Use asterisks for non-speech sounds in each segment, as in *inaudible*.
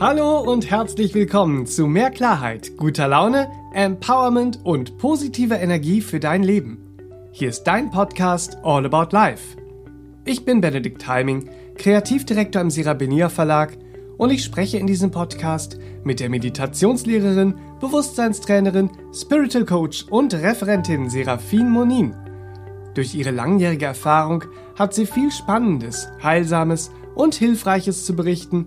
Hallo und herzlich willkommen zu mehr Klarheit, guter Laune, Empowerment und positiver Energie für dein Leben. Hier ist dein Podcast All About Life. Ich bin Benedikt Heiming, Kreativdirektor im Serabenia Verlag und ich spreche in diesem Podcast mit der Meditationslehrerin, Bewusstseinstrainerin, Spiritual Coach und Referentin Serafin Monin. Durch ihre langjährige Erfahrung hat sie viel Spannendes, Heilsames und Hilfreiches zu berichten,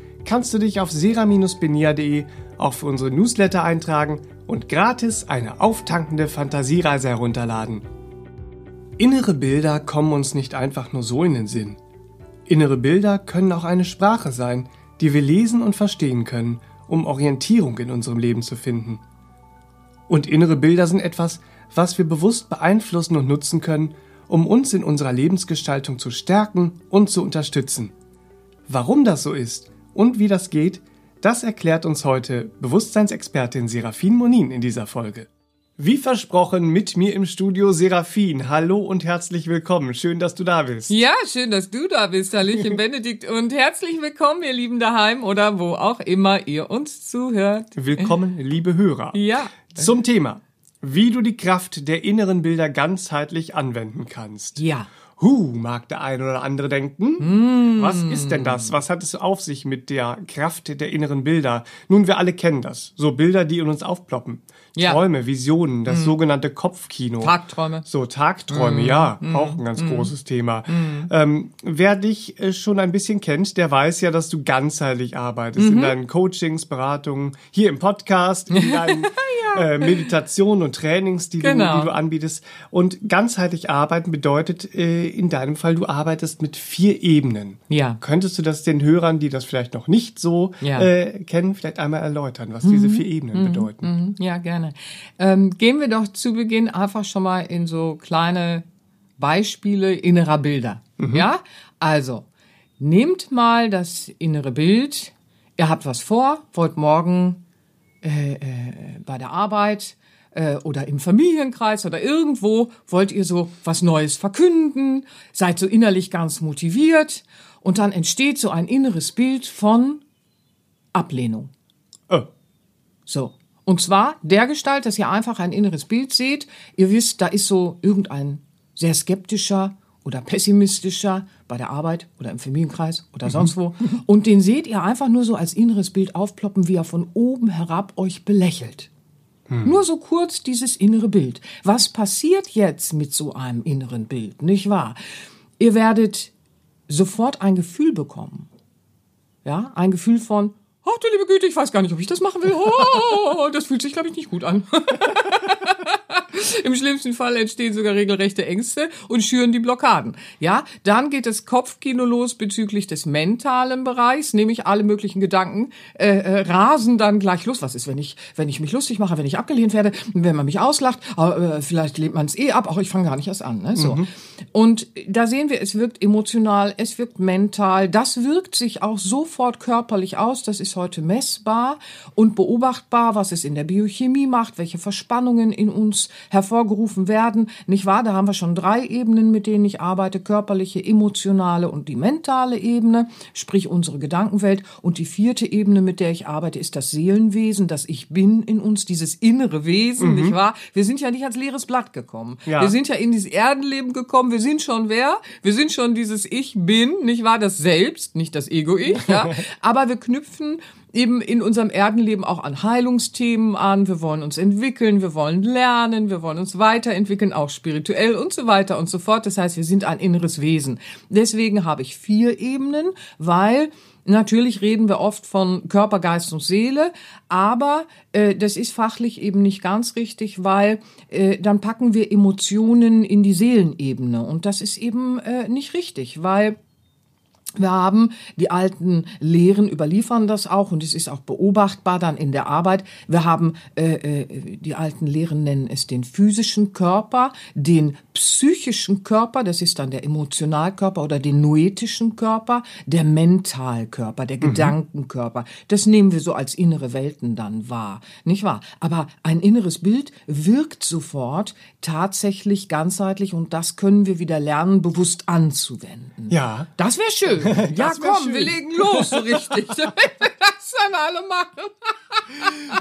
kannst du dich auf sera-benia.de auch für unsere Newsletter eintragen und gratis eine auftankende Fantasiereise herunterladen. Innere Bilder kommen uns nicht einfach nur so in den Sinn. Innere Bilder können auch eine Sprache sein, die wir lesen und verstehen können, um Orientierung in unserem Leben zu finden. Und innere Bilder sind etwas, was wir bewusst beeinflussen und nutzen können, um uns in unserer Lebensgestaltung zu stärken und zu unterstützen. Warum das so ist und wie das geht, das erklärt uns heute Bewusstseinsexpertin Serafin Monin in dieser Folge. Wie versprochen, mit mir im Studio Serafin. Hallo und herzlich willkommen. Schön, dass du da bist. Ja, schön, dass du da bist. Hallöchen, *laughs* Benedikt. Und herzlich willkommen, ihr Lieben daheim oder wo auch immer ihr uns zuhört. Willkommen, liebe Hörer. Ja. Zum Thema, wie du die Kraft der inneren Bilder ganzheitlich anwenden kannst. Ja. Huh, mag der eine oder andere denken. Mm. Was ist denn das? Was hat es auf sich mit der Kraft der inneren Bilder? Nun, wir alle kennen das. So Bilder, die in uns aufploppen. Ja. Träume, Visionen, das sogenannte Kopfkino. Tagträume. So, Tagträume, ja, auch ein ganz großes Thema. Ähm, wer dich äh, schon ein bisschen kennt, der weiß ja, dass du ganzheitlich arbeitest in deinen Coachings, Beratungen, hier im Podcast, in *laughs* deinen äh, Meditationen und Trainings, die, Genau. du, die du anbietest. Und ganzheitlich arbeiten bedeutet äh, in deinem Fall, du arbeitest mit vier Ebenen. Ja. Könntest du das den Hörern, die das vielleicht noch nicht so Ja. äh, kennen, vielleicht einmal erläutern, was diese vier Ebenen bedeuten? Mhm, Ja, gerne. Ähm, gehen wir doch zu Beginn einfach schon mal in so kleine Beispiele innerer Bilder. Ja? Also, nehmt mal das innere Bild. Ihr habt was vor, wollt morgen äh, äh, bei der Arbeit äh, oder im Familienkreis oder irgendwo wollt ihr so was Neues verkünden, seid so innerlich ganz motiviert und dann entsteht so ein inneres Bild von Ablehnung. Oh. So. Und zwar der Gestalt, dass ihr einfach ein inneres Bild seht. Ihr wisst, da ist so irgendein sehr skeptischer oder pessimistischer bei der Arbeit oder im Familienkreis oder sonst wo. Und den seht ihr einfach nur so als inneres Bild aufploppen, wie er von oben herab euch belächelt. Nur so kurz dieses innere Bild. Was passiert jetzt mit so einem inneren Bild, nicht wahr? Ihr werdet sofort ein Gefühl bekommen. Ja, ein Gefühl von, ach du liebe Güte, ich weiß gar nicht, ob ich das machen will. *laughs* Oh, das fühlt sich, glaube ich, nicht gut an. *laughs* *laughs* Im schlimmsten Fall entstehen sogar regelrechte Ängste und schüren die Blockaden. Ja, dann geht das Kopfkino los bezüglich des mentalen Bereichs, nämlich alle möglichen Gedanken äh, äh, rasen dann gleich los. Was ist, wenn ich, wenn ich mich lustig mache, wenn ich abgelehnt werde, wenn man mich auslacht, äh, vielleicht lehnt man es eh ab, auch ich fange gar nicht erst an. Ne? So. Und da sehen wir, es wirkt emotional, es wirkt mental, das wirkt sich auch sofort körperlich aus, das ist heute messbar und beobachtbar, was es in der Biochemie macht, welche Verspannungen in uns hervorgerufen werden. Nicht wahr? Da haben wir schon drei Ebenen, mit denen ich arbeite. Körperliche, emotionale und die mentale Ebene, sprich unsere Gedankenwelt. Und die vierte Ebene, mit der ich arbeite, ist das Seelenwesen, das Ich Bin in uns, dieses innere Wesen, nicht wahr? Wir sind ja nicht als leeres Blatt gekommen. Ja. Wir sind ja in dieses Erdenleben gekommen. Wir sind schon wer? Wir sind schon dieses Ich Bin, nicht wahr? Das Selbst, nicht das Ego-Ich, ja. *laughs* Aber wir knüpfen eben in unserem Erdenleben auch an Heilungsthemen an. Wir wollen uns entwickeln, wir wollen lernen, wir wollen uns weiterentwickeln, auch spirituell und so weiter und so fort. Das heißt, wir sind ein inneres Wesen. Deswegen habe ich vier Ebenen, weil Natürlich reden wir oft von Körper, Geist und Seele, aber äh, das ist fachlich eben nicht ganz richtig, weil äh, dann packen wir Emotionen in die Seelenebene und das ist eben äh, nicht richtig, weil Wir haben die alten Lehren überliefern das auch und es ist auch beobachtbar dann in der Arbeit. Wir haben äh, äh, die alten Lehren nennen es den physischen Körper, den psychischen Körper, das ist dann der Emotionalkörper oder den noetischen Körper, der Mentalkörper, der mhm. Gedankenkörper. Das nehmen wir so als innere Welten dann wahr, nicht wahr? Aber ein inneres Bild wirkt sofort tatsächlich ganzheitlich und das können wir wieder lernen, bewusst anzuwenden. Ja. Das wäre schön. Ja, komm, schön. wir legen los, so richtig. *laughs* *laughs* das dann alle machen.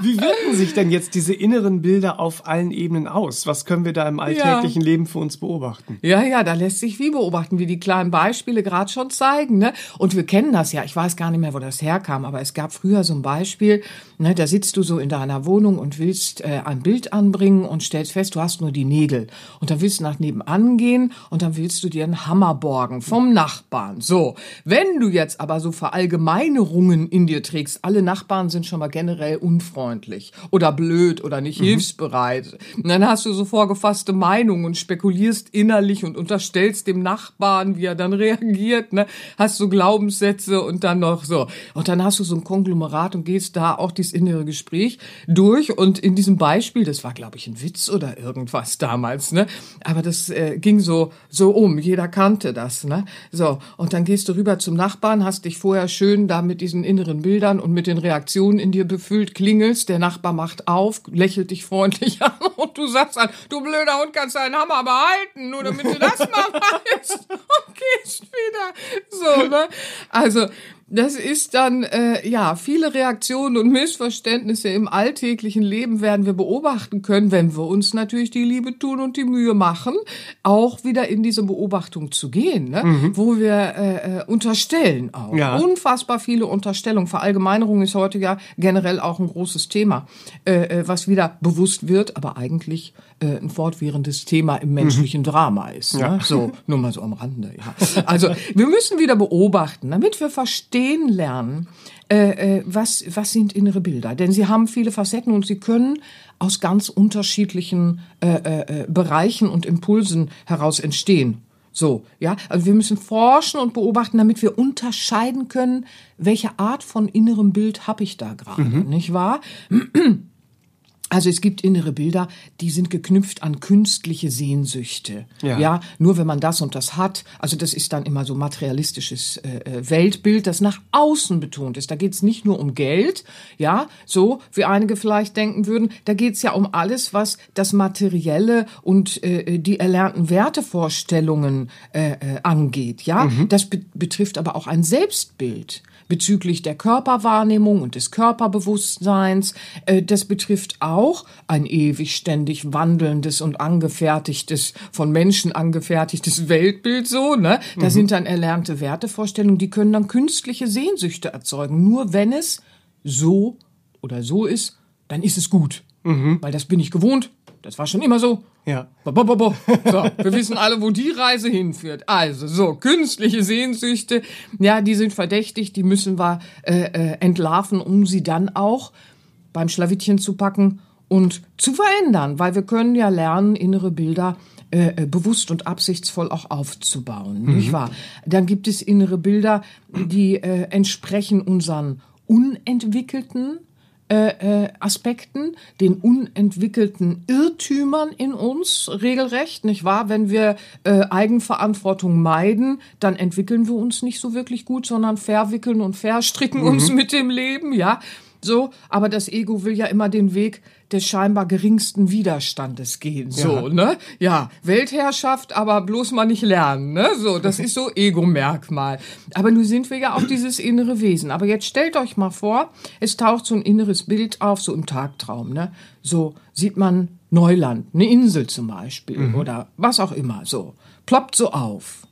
Wie wirken sich denn jetzt diese inneren Bilder auf allen Ebenen aus? Was können wir da im alltäglichen ja. Leben für uns beobachten? Ja, ja, da lässt sich wie beobachten, wie die kleinen Beispiele gerade schon zeigen. Ne? Und wir kennen das ja. Ich weiß gar nicht mehr, wo das herkam, aber es gab früher so ein Beispiel. Ne, da sitzt du so in deiner Wohnung und willst äh, ein Bild anbringen und stellst fest, du hast nur die Nägel. Und dann willst du nach nebenan gehen und dann willst du dir einen Hammer borgen vom Nachbarn. So, wenn du jetzt aber so Verallgemeinerungen in dir trägst, alle Nachbarn sind schon mal generell unfreundlich oder blöd oder nicht mhm. hilfsbereit. Und dann hast du so vorgefasste Meinungen und spekulierst innerlich und unterstellst dem Nachbarn, wie er dann *laughs* reagiert. Ne? Hast so Glaubenssätze und dann noch so. Und dann hast du so ein Konglomerat und gehst da auch dieses innere Gespräch durch. Und in diesem Beispiel, das war, glaube ich, ein Witz oder irgendwas damals, ne? Aber das äh, ging so, so um. Jeder kannte das, ne? So. Und dann gehst du rüber zum Nachbarn, hast dich vorher schön da mit diesen inneren Bildern und mit den Reaktionen in dir befüllt, klingelst, der Nachbar macht auf, lächelt dich freundlich *laughs* an und du sagst dann, du blöder Hund, kannst deinen Hammer behalten, nur damit du das mal *laughs* weißt und gehst wieder. So, ne? Also, das ist dann, äh, ja, viele Reaktionen und Missverständnisse im alltäglichen Leben werden wir beobachten können, wenn wir uns natürlich die Liebe tun und die Mühe machen, auch wieder in diese Beobachtung zu gehen, ne? Mhm. wo wir äh, äh, unterstellen auch. Ja. Unfassbar viele Unterstellungen. Verallgemeinerung ist heute ja generell auch ein großes Thema, äh, äh was wieder bewusst wird, aber eigentlich äh, ein fortwährendes Thema im menschlichen mhm. Drama ist. Ne? Ja. So, nur mal so am Rande. Ja. Also wir müssen wieder beobachten, damit wir verstehen lernen, äh, äh, was, was sind innere Bilder. Denn sie haben viele Facetten und sie können aus ganz unterschiedlichen äh, äh, Bereichen und Impulsen heraus entstehen. So, ja, also wir müssen forschen und beobachten, damit wir unterscheiden können, welche Art von innerem Bild habe ich da gerade, mhm. nicht wahr? Also es gibt innere Bilder, die sind geknüpft an künstliche Sehnsüchte. Ja. ja, nur wenn man das und das hat, also das ist dann immer so materialistisches äh, äh Weltbild, das nach außen betont ist. Da geht's nicht nur um Geld, ja, so wie einige vielleicht denken würden. Da geht's ja um alles, was das Materielle und äh, die erlernten Wertevorstellungen äh, äh, angeht. Ja, mhm. das be betrifft aber auch ein Selbstbild bezüglich der Körperwahrnehmung und des Körperbewusstseins. Äh, das betrifft auch ein ewig ständig wandelndes und angefertigtes, von Menschen angefertigtes *laughs* Weltbild so, ne? Da mhm. sind dann erlernte Wertevorstellungen, die können dann künstliche Sehnsüchte erzeugen. Nur wenn es so oder so ist, dann ist es gut. Mhm. Weil das bin ich gewohnt. Das war schon immer so. Ja. Bo, bo, bo. So, wir wissen alle, wo die Reise hinführt. Also, so, künstliche Sehnsüchte, ja, die sind verdächtig, die müssen wir äh, äh, entlarven, um sie dann auch beim Schlawittchen zu packen und zu verändern, weil wir können ja lernen, innere Bilder äh, äh bewusst und absichtsvoll auch aufzubauen, mhm. nicht wahr? Dann gibt es innere Bilder, die äh, entsprechen unseren unentwickelten äh, äh, Aspekten, den unentwickelten Irrtümern in uns regelrecht, nicht wahr? Wenn wir äh, Eigenverantwortung meiden, dann entwickeln wir uns nicht so wirklich gut, sondern verwickeln und verstricken mhm. uns mit dem Leben, ja. So, aber das Ego will ja immer den Weg des scheinbar geringsten Widerstandes gehen. So, ja. ne? Ja, Weltherrschaft, aber bloß mal nicht lernen, ne? So, das *laughs* ist so Ego-Merkmal. Aber nun sind wir ja auch dieses innere Wesen. Aber jetzt stellt euch mal vor, es taucht so ein inneres Bild auf, so im Tagtraum, ne? So sieht man Neuland, eine Insel zum Beispiel mhm. oder was auch immer, so. Ploppt so auf.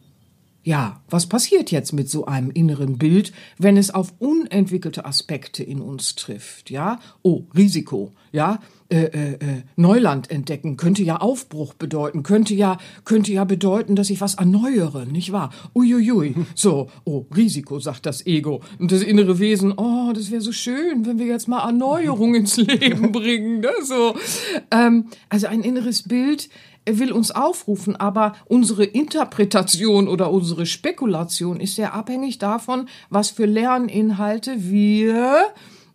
Ja, was passiert jetzt mit so einem inneren Bild, wenn es auf unentwickelte Aspekte in uns trifft? Ja, oh, Risiko. Ja, äh, äh, äh, Neuland entdecken könnte ja Aufbruch bedeuten, könnte ja, könnte ja bedeuten, dass ich was erneuere, nicht wahr? Uiuiui. So, oh, Risiko, sagt das Ego. Und das innere Wesen, oh, das wäre so schön, wenn wir jetzt mal Erneuerung ins Leben *laughs* bringen, ne? So. Ähm, also ein inneres Bild will uns aufrufen, aber unsere Interpretation oder unsere Spekulation ist sehr abhängig davon, was für Lerninhalte wir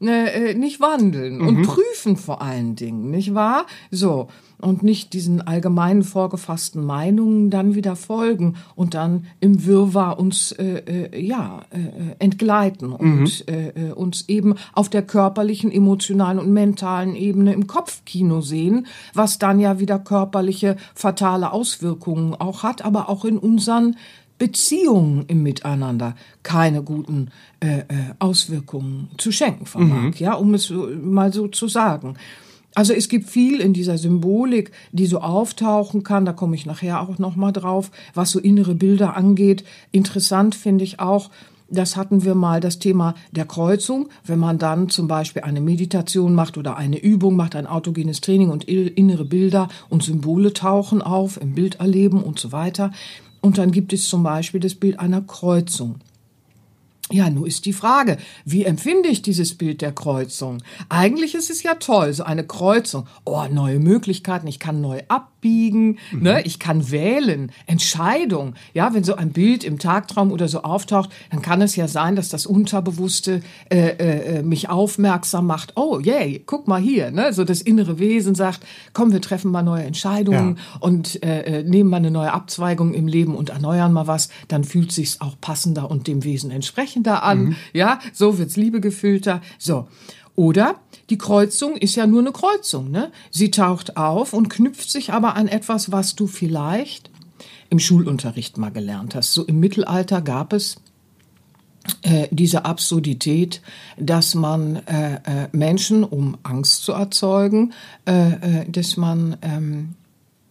äh, nicht wandeln und prüfen vor allen Dingen, nicht wahr? So. Und nicht diesen allgemeinen vorgefassten Meinungen dann wieder folgen und dann im Wirrwarr uns äh, äh, ja äh, entgleiten und äh, äh, uns eben auf der körperlichen, emotionalen und mentalen Ebene im Kopfkino sehen, was dann ja wieder körperliche fatale Auswirkungen auch hat, aber auch in unseren Beziehungen im Miteinander keine guten äh, äh, Auswirkungen zu schenken vermag, ja, um es mal so zu sagen. Also es gibt viel in dieser Symbolik, die so auftauchen kann. Da komme ich nachher auch noch mal drauf, was so innere Bilder angeht. Interessant finde ich auch. Das hatten wir mal das Thema der Kreuzung. Wenn man dann zum Beispiel eine Meditation macht oder eine Übung macht, ein autogenes Training und innere Bilder und Symbole tauchen auf im Bilderleben und so weiter. Und dann gibt es zum Beispiel das Bild einer Kreuzung. Ja, nun ist die Frage, wie empfinde ich dieses Bild der Kreuzung? Eigentlich ist es ja toll, so eine Kreuzung. Oh, neue Möglichkeiten, ich kann neu abbiegen, ne? ich kann wählen, Entscheidung. Ja, wenn so ein Bild im Tagtraum oder so auftaucht, dann kann es ja sein, dass das Unterbewusste äh, äh, mich aufmerksam macht. Oh, yay, guck mal hier. Ne? So das innere Wesen sagt, komm, wir treffen mal neue Entscheidungen Ja. und äh, äh, nehmen mal eine neue Abzweigung im Leben und erneuern mal was, dann fühlt sich's auch passender und dem Wesen entsprechender an. Ja, so wird's liebegefüllter. So. Oder die Kreuzung ist ja nur eine Kreuzung. Ne? Sie taucht auf und knüpft sich aber an etwas, was du vielleicht im Schulunterricht mal gelernt hast. So im Mittelalter gab es äh, diese Absurdität, dass man äh, äh, Menschen, um Angst zu erzeugen, äh, äh, dass man ähm,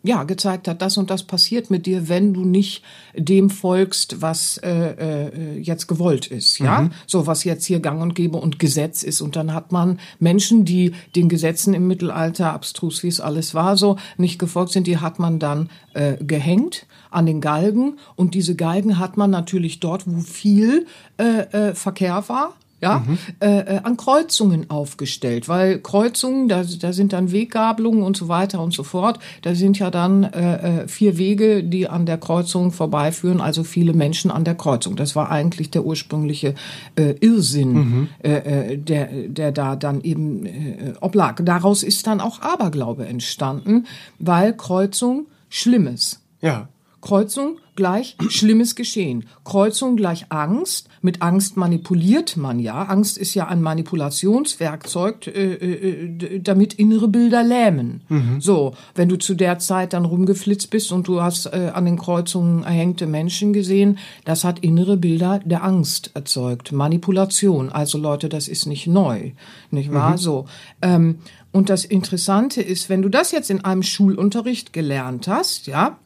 ja gezeigt hat, das und das passiert mit dir, wenn du nicht dem folgst, was äh, äh, jetzt gewollt ist, ja, so was jetzt hier Gang und Gäbe und Gesetz ist. Und dann hat man Menschen, die den Gesetzen im Mittelalter, abstrus wie es alles war, so nicht gefolgt sind, die hat man dann äh, gehängt an den Galgen. Und diese Galgen hat man natürlich dort, wo viel äh, äh, Verkehr war, ja, äh, äh, an Kreuzungen aufgestellt, weil Kreuzungen, da, da sind dann Weggabelungen und so weiter und so fort. Da sind ja dann äh, äh, vier Wege, die an der Kreuzung vorbeiführen, also viele Menschen an der Kreuzung. Das war eigentlich der ursprüngliche äh, Irrsinn, äh, äh, der, der da dann eben äh, oblag. Daraus ist dann auch Aberglaube entstanden, weil Kreuzung Schlimmes. Ja. Kreuzung gleich schlimmes Geschehen. Kreuzung gleich Angst. Mit Angst manipuliert man ja. Angst ist ja ein Manipulationswerkzeug, äh, äh, d- damit innere Bilder lähmen. So, wenn du zu der Zeit dann rumgeflitzt bist und du hast äh, an den Kreuzungen erhängte Menschen gesehen, das hat innere Bilder der Angst erzeugt. Manipulation. Also Leute, das ist nicht neu, nicht wahr? So. Ähm, und das Interessante ist, wenn du das jetzt in einem Schulunterricht gelernt hast, ja,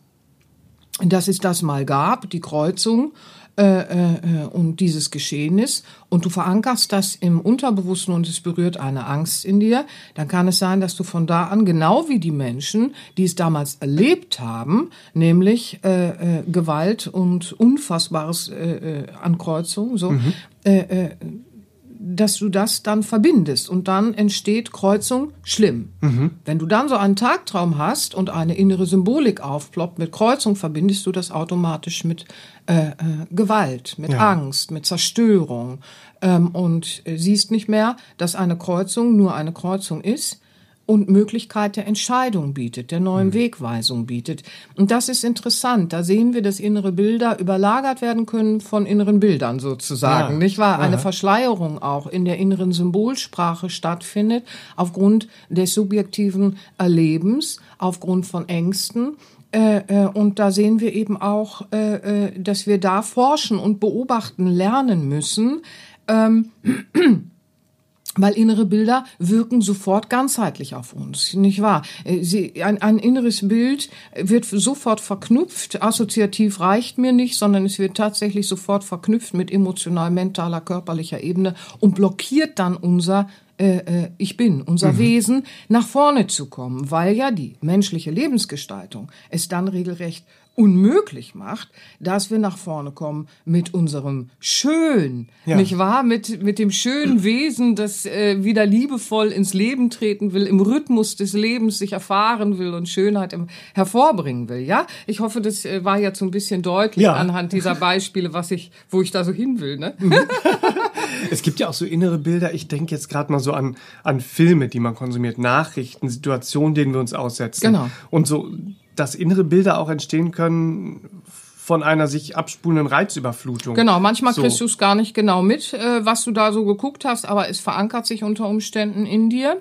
dass es das mal gab, die Kreuzung äh, äh, und dieses Geschehnis, und du verankerst das im Unterbewussten und es berührt eine Angst in dir, dann kann es sein, dass du von da an, genau wie die Menschen, die es damals erlebt haben, nämlich äh, äh, Gewalt und Unfassbares äh, äh, an Kreuzung, so, äh, äh, dass du das dann verbindest und dann entsteht Kreuzung schlimm. Wenn du dann so einen Tagtraum hast und eine innere Symbolik aufploppt mit Kreuzung, verbindest du das automatisch mit äh, äh, Gewalt, mit Ja. Angst, mit Zerstörung ähm, und äh, siehst nicht mehr, dass eine Kreuzung nur eine Kreuzung ist und Möglichkeit der Entscheidung bietet, der neuen Wegweisung bietet. Und das ist interessant. Da sehen wir, dass innere Bilder überlagert werden können von inneren Bildern sozusagen, Ja. nicht wahr? Eine Verschleierung auch in der inneren Symbolsprache stattfindet aufgrund des subjektiven Erlebens, aufgrund von Ängsten. Äh, äh, und da sehen wir eben auch, äh, äh, dass wir da forschen und beobachten lernen müssen, weil innere Bilder wirken sofort ganzheitlich auf uns, nicht wahr? Äh, Sie, ein, ein inneres Bild wird sofort verknüpft, assoziativ reicht mir nicht, sondern es wird tatsächlich sofort verknüpft mit emotional, mentaler, körperlicher Ebene und blockiert dann unser äh, äh, Ich bin, unser Wesen, nach vorne zu kommen, weil ja die menschliche Lebensgestaltung es dann regelrecht unmöglich macht, dass wir nach vorne kommen mit unserem Schön, Ja. nicht wahr? Mit, mit dem schönen *clears throat* Wesen, das äh, wieder liebevoll ins Leben treten will, im Rhythmus des Lebens sich erfahren will und Schönheit im, hervorbringen will, ja? Ich hoffe, das äh, war jetzt so ein bisschen deutlich Ja. anhand dieser Beispiele, was ich, wo ich da so hin will, ne? *laughs* Es gibt ja auch so innere Bilder. Ich denke jetzt gerade mal so an, an Filme, die man konsumiert, Nachrichten, Situationen, denen wir uns aussetzen. Genau. Und so, dass innere Bilder auch entstehen können von einer sich abspulenden Reizüberflutung. Genau, manchmal So. kriegst du es gar nicht genau mit, äh, was du da so geguckt hast, aber es verankert sich unter Umständen in dir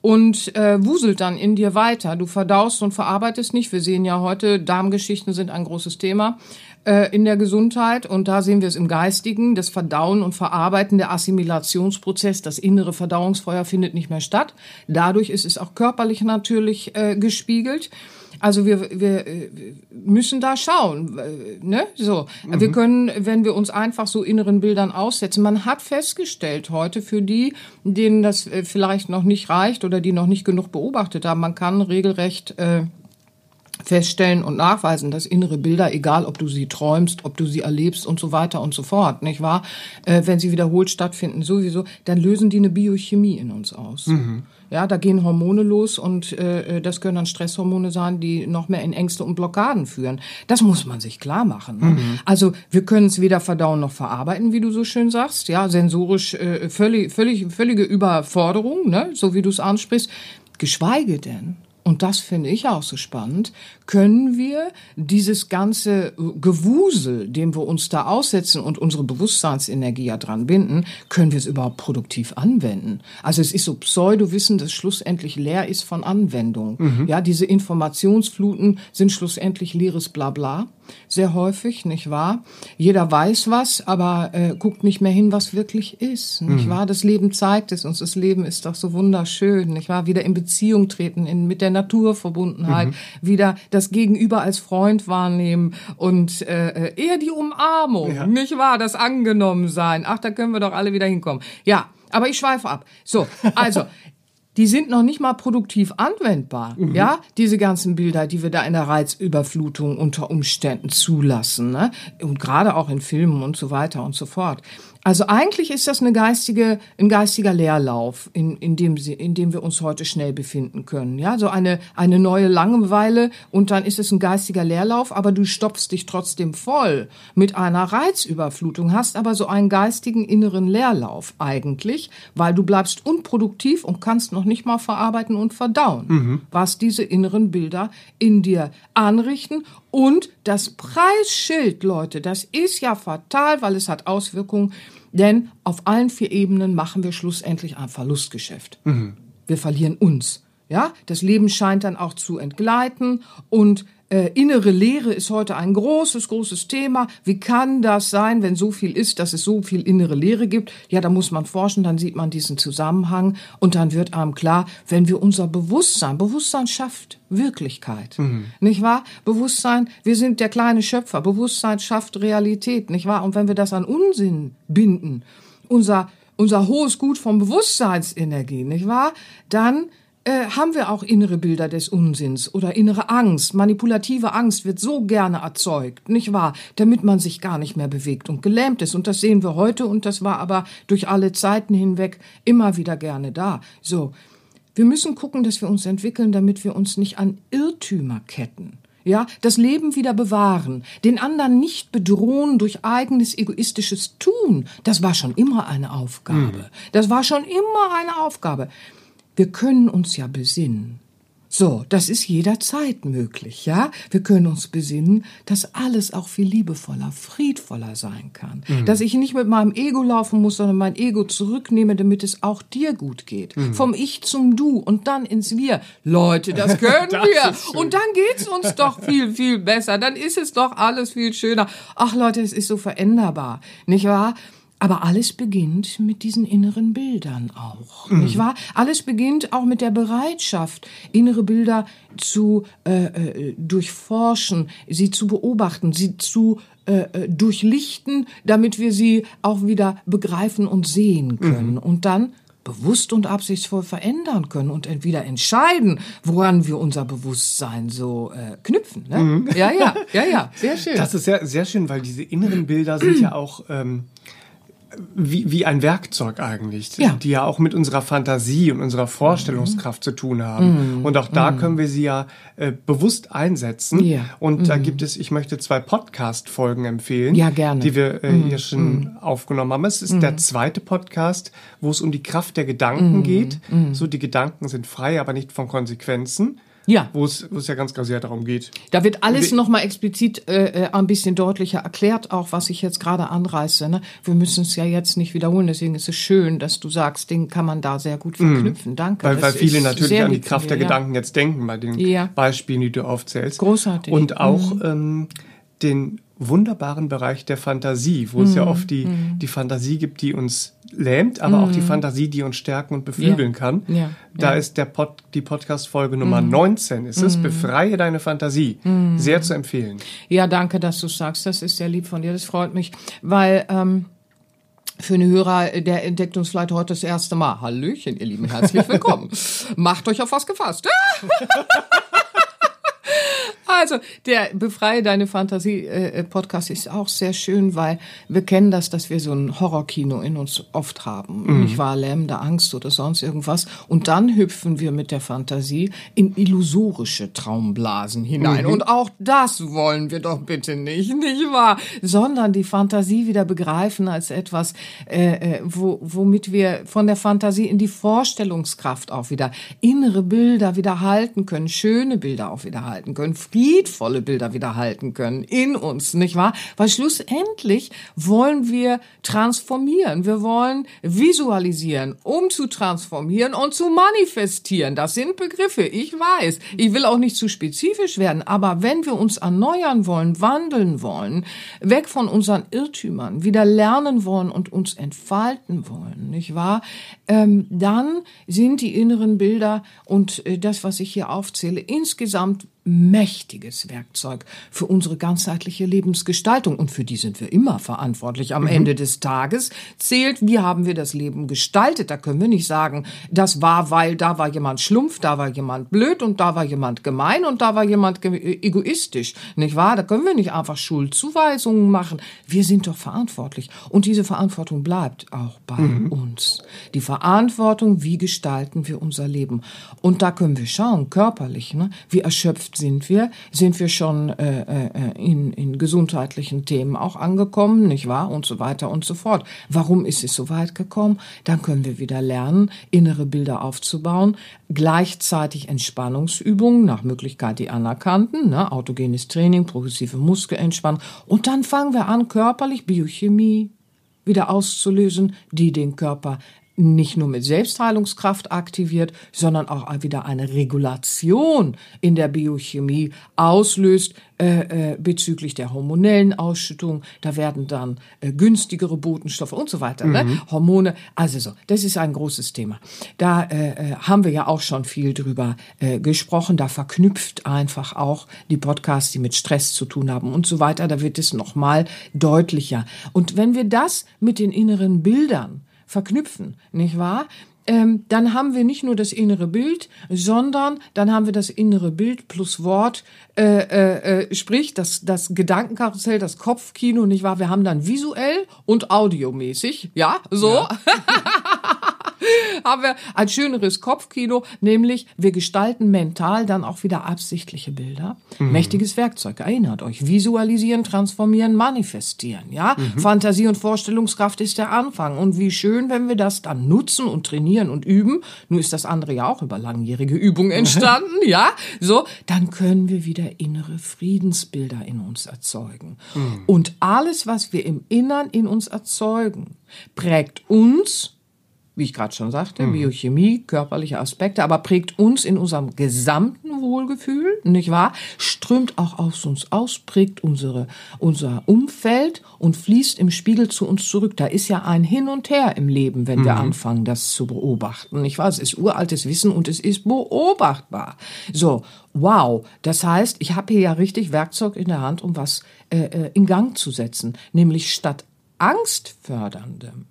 und äh, wuselt dann in dir weiter. Du verdaust und verarbeitest nicht. Wir sehen ja heute, Darmgeschichten sind ein großes Thema äh, in der Gesundheit und da sehen wir es im Geistigen, das Verdauen und Verarbeiten, der Assimilationsprozess, das innere Verdauungsfeuer findet nicht mehr statt. Dadurch ist es auch körperlich natürlich äh, gespiegelt. Also wir, wir äh, müssen da schauen, äh, ne? So, wir können, wenn wir uns einfach so inneren Bildern aussetzen. Man hat festgestellt heute für die, denen das äh, vielleicht noch nicht reicht oder die noch nicht genug beobachtet haben, man kann regelrecht äh, feststellen und nachweisen, dass innere Bilder, egal ob du sie träumst, ob du sie erlebst und so weiter und so fort, nicht wahr? Äh, wenn sie wiederholt stattfinden, sowieso, dann lösen die eine Biochemie in uns aus. Ja, da gehen Hormone los und äh, das können dann Stresshormone sein, die noch mehr in Ängste und Blockaden führen. Das muss man sich klar machen. Ne? Also wir können es weder verdauen noch verarbeiten, wie du so schön sagst. Ja, sensorisch äh, völlig, völlig, völlige Überforderung, ne? so wie du es ansprichst. Geschweige denn, und das finde ich auch so spannend, können wir dieses ganze Gewusel, dem wir uns da aussetzen und unsere Bewusstseinsenergie ja dran binden, können wir es überhaupt produktiv anwenden? Also es ist so Pseudowissen, das schlussendlich leer ist von Anwendung. Ja, diese Informationsfluten sind schlussendlich leeres Blabla. Sehr häufig, nicht wahr? Jeder weiß was, aber äh, guckt nicht mehr hin, was wirklich ist, nicht wahr? Das Leben zeigt es uns. Das Leben ist doch so wunderschön, nicht wahr? Wieder in Beziehung treten, in, mit der Naturverbundenheit, wieder das Gegenüber als Freund wahrnehmen und äh, äh, eher die Umarmung, Ja. nicht wahr? Das Angenommensein. Ach, da können wir doch alle wieder hinkommen. Ja, aber ich schweife ab. So, also. Die sind noch nicht mal produktiv anwendbar, ja, diese ganzen Bilder, die wir da in der Reizüberflutung unter Umständen zulassen, ne? Und gerade auch in Filmen und so weiter und so fort. Also eigentlich ist das eine geistige, ein geistiger Leerlauf, in, in, dem, sie, in dem wir uns heute schnell befinden können. Ja, so eine, eine neue Langeweile und dann ist es ein geistiger Leerlauf, aber du stopfst dich trotzdem voll mit einer Reizüberflutung, hast aber so einen geistigen inneren Leerlauf eigentlich, weil du bleibst unproduktiv und kannst noch nicht mal verarbeiten und verdauen, was diese inneren Bilder in dir anrichten und das Preisschild, Leute, das ist ja fatal, weil es hat Auswirkungen, denn auf allen vier Ebenen machen wir schlussendlich ein Verlustgeschäft. Wir verlieren uns. Ja, das Leben scheint dann auch zu entgleiten und äh, innere Leere ist heute ein großes, großes Thema. Wie kann das sein, wenn so viel ist, dass es so viel innere Leere gibt? Ja, da muss man forschen, dann sieht man diesen Zusammenhang und dann wird einem klar, wenn wir unser Bewusstsein, Bewusstsein schafft Wirklichkeit, nicht wahr? Bewusstsein, wir sind der kleine Schöpfer, Bewusstsein schafft Realität, nicht wahr? Und wenn wir das an Unsinn binden, unser, unser hohes Gut von Bewusstseinsenergie, nicht wahr? Dann äh, haben wir auch innere Bilder des Unsinns oder innere Angst. Manipulative Angst wird so gerne erzeugt, nicht wahr? Damit man sich gar nicht mehr bewegt und gelähmt ist. Und das sehen wir heute und das war aber durch alle Zeiten hinweg immer wieder gerne da. So. Wir müssen gucken, dass wir uns entwickeln, damit wir uns nicht an Irrtümer ketten. Ja, das Leben wieder bewahren, den anderen nicht bedrohen durch eigenes egoistisches Tun. Das war schon immer eine Aufgabe. Das war schon immer eine Aufgabe. Wir können uns ja besinnen. So, das ist jederzeit möglich, ja? Wir können uns besinnen, dass alles auch viel liebevoller, friedvoller sein kann. Dass ich nicht mit meinem Ego laufen muss, sondern mein Ego zurücknehme, damit es auch dir gut geht. Vom Ich zum Du und dann ins Wir. Leute, das *laughs* können Das wir. Und dann geht's uns doch viel, viel besser. Dann ist es doch alles viel schöner. Ach Leute, es ist so veränderbar, nicht wahr? Aber alles beginnt mit diesen inneren Bildern auch, nicht wahr? Alles beginnt auch mit der Bereitschaft, innere Bilder zu äh, äh, durchforschen, sie zu beobachten, sie zu äh, äh, durchlichten, damit wir sie auch wieder begreifen und sehen können. Und dann bewusst und absichtsvoll verändern können und wieder entscheiden, woran wir unser Bewusstsein so äh, knüpfen. Ne? Mhm. Ja, ja, ja, ja, *laughs* sehr schön. Das ist sehr, sehr schön, weil diese inneren Bilder sind ja auch ähm, wie, wie ein Werkzeug eigentlich, ja. die ja auch mit unserer Fantasie und unserer Vorstellungskraft mhm. zu tun haben. Mhm. Und auch da mhm. können wir sie ja äh, bewusst einsetzen. Ja. Und da mhm. gibt es, ich möchte zwei Podcast-Folgen empfehlen, ja, gerne. die wir äh, hier mhm. schon mhm. aufgenommen haben. Es ist der zweite Podcast, wo es um die Kraft der Gedanken geht. So, die Gedanken sind frei, aber nicht von Konsequenzen. Ja. Wo es, ja ganz, ganz sehr darum geht. Da wird alles nochmal explizit äh, äh, ein bisschen deutlicher erklärt, auch was ich jetzt gerade anreiße. Ne? Wir müssen es ja jetzt nicht wiederholen, deswegen ist es schön, dass du sagst, den kann man da sehr gut mhm. verknüpfen. Danke. Weil, weil viele natürlich an die Kraft der ja. Gedanken jetzt denken bei den ja. Beispielen, die du aufzählst. Großartig. Und auch mhm. ähm, den wunderbaren Bereich der Fantasie, wo es ja mhm. oft die, mhm. die Fantasie gibt, die uns lähmt, aber auch die mhm. Fantasie, die uns stärken und beflügeln ja. kann. Ja. Da ja. ist der Pod, die Podcast-Folge Nummer 19, ist es, Befreie deine Fantasie. Sehr zu empfehlen. Ja, danke, dass du sagst. Das ist sehr lieb von dir. Das freut mich, weil... Ähm für eine Hörer, der entdeckt uns vielleicht heute das erste Mal. Hallöchen, ihr Lieben, herzlich willkommen. *laughs* Macht euch auf was gefasst. *laughs* Also, der Befreie deine Fantasie äh, Podcast ist auch sehr schön, weil wir kennen das, dass wir so ein Horrorkino in uns oft haben. Mhm. Nicht wahr? Lähmende Angst oder sonst irgendwas. Und dann hüpfen wir mit der Fantasie in illusorische Traumblasen hinein. Mhm. Und auch das wollen wir doch bitte nicht, nicht wahr? Sondern die Fantasie wieder begreifen als etwas, äh, äh wo, womit wir von der Fantasie in die Vorstellungskraft auch wieder innere Bilder wieder halten können, schöne Bilder auch wieder halten können, friedvolle Bilder wieder halten können in uns, nicht wahr? Weil schlussendlich wollen wir transformieren. Wir wollen visualisieren, um zu transformieren und zu manifestieren. Das sind Begriffe, ich weiß. Ich will auch nicht zu spezifisch werden, aber wenn wir uns erneuern wollen, wandeln wollen, weg von unseren Irrtümern, wieder lernen wollen und uns entfalten wollen, nicht wahr? Ähm, dann sind die inneren Bilder und äh, das, was ich hier aufzähle, insgesamt mächtiges Werkzeug für unsere ganzheitliche Lebensgestaltung. Und für die sind wir immer verantwortlich. Am mhm. Ende des Tages zählt, wie haben wir das Leben gestaltet. Da können wir nicht sagen, das war, weil da war jemand schlumpf, da war jemand blöd und da war jemand gemein und da war jemand egoistisch. Nicht wahr? Da können wir nicht einfach Schuldzuweisungen machen. Wir sind doch verantwortlich. Und diese Verantwortung bleibt auch bei mhm. uns. Die Verantwortung, wie gestalten wir unser Leben. Und da können wir schauen, körperlich, ne? wie erschöpft Zukunft sind wir? Sind wir schon äh, äh, in, in gesundheitlichen Themen auch angekommen, nicht wahr? Und so weiter und so fort. Warum ist es so weit gekommen? Dann können wir wieder lernen, innere Bilder aufzubauen, gleichzeitig Entspannungsübungen, nach Möglichkeit die anerkannten, ne? autogenes Training, progressive Muskelentspannung. Und dann fangen wir an, körperlich Biochemie, wieder auszulösen, die den Körper nicht nur mit Selbstheilungskraft aktiviert, sondern auch wieder eine Regulation in der Biochemie auslöst äh, äh, bezüglich der hormonellen Ausschüttung. Da werden dann äh, günstigere Botenstoffe und so weiter, ne? mhm. ne? Hormone. Also so, das ist ein großes Thema. Da äh, äh, haben wir ja auch schon viel drüber äh, gesprochen. Da verknüpft einfach auch die Podcasts, die mit Stress zu tun haben und so weiter. Da wird es noch mal deutlicher. Und wenn wir das mit den inneren Bildern verknüpfen, nicht wahr? Ähm, dann haben wir nicht nur das innere Bild, sondern dann haben wir das innere Bild plus Wort, äh, äh, äh, sprich das, das Gedankenkarussell, das Kopfkino, nicht wahr? Wir haben dann visuell und audiomäßig, ja, so. Ja. *laughs* *laughs* haben wir ein schöneres Kopfkino, nämlich wir gestalten mental dann auch wieder absichtliche Bilder. Mhm. Mächtiges Werkzeug, erinnert euch. Visualisieren, transformieren, manifestieren, ja. Mhm. Fantasie und Vorstellungskraft ist der Anfang. Und wie schön, wenn wir das dann nutzen und trainieren und üben. Nun ist das andere ja auch über langjährige Übung *laughs* entstanden, ja. So, dann können wir wieder innere Friedensbilder in uns erzeugen. Mhm. Und alles, was wir im Innern in uns erzeugen, prägt uns wie ich gerade schon sagte, mhm. Biochemie, körperliche Aspekte, aber prägt uns in unserem gesamten Wohlgefühl, nicht wahr? Strömt auch aus uns aus, prägt unsere, unser Umfeld und fließt im Spiegel zu uns zurück. Da ist ja ein Hin und Her im Leben, wenn mhm. wir anfangen, das zu beobachten, nicht wahr? Es ist uraltes Wissen und es ist beobachtbar. So, wow. Das heißt, ich habe hier ja richtig Werkzeug in der Hand, um was äh, äh in Gang zu setzen, nämlich statt angstförderndem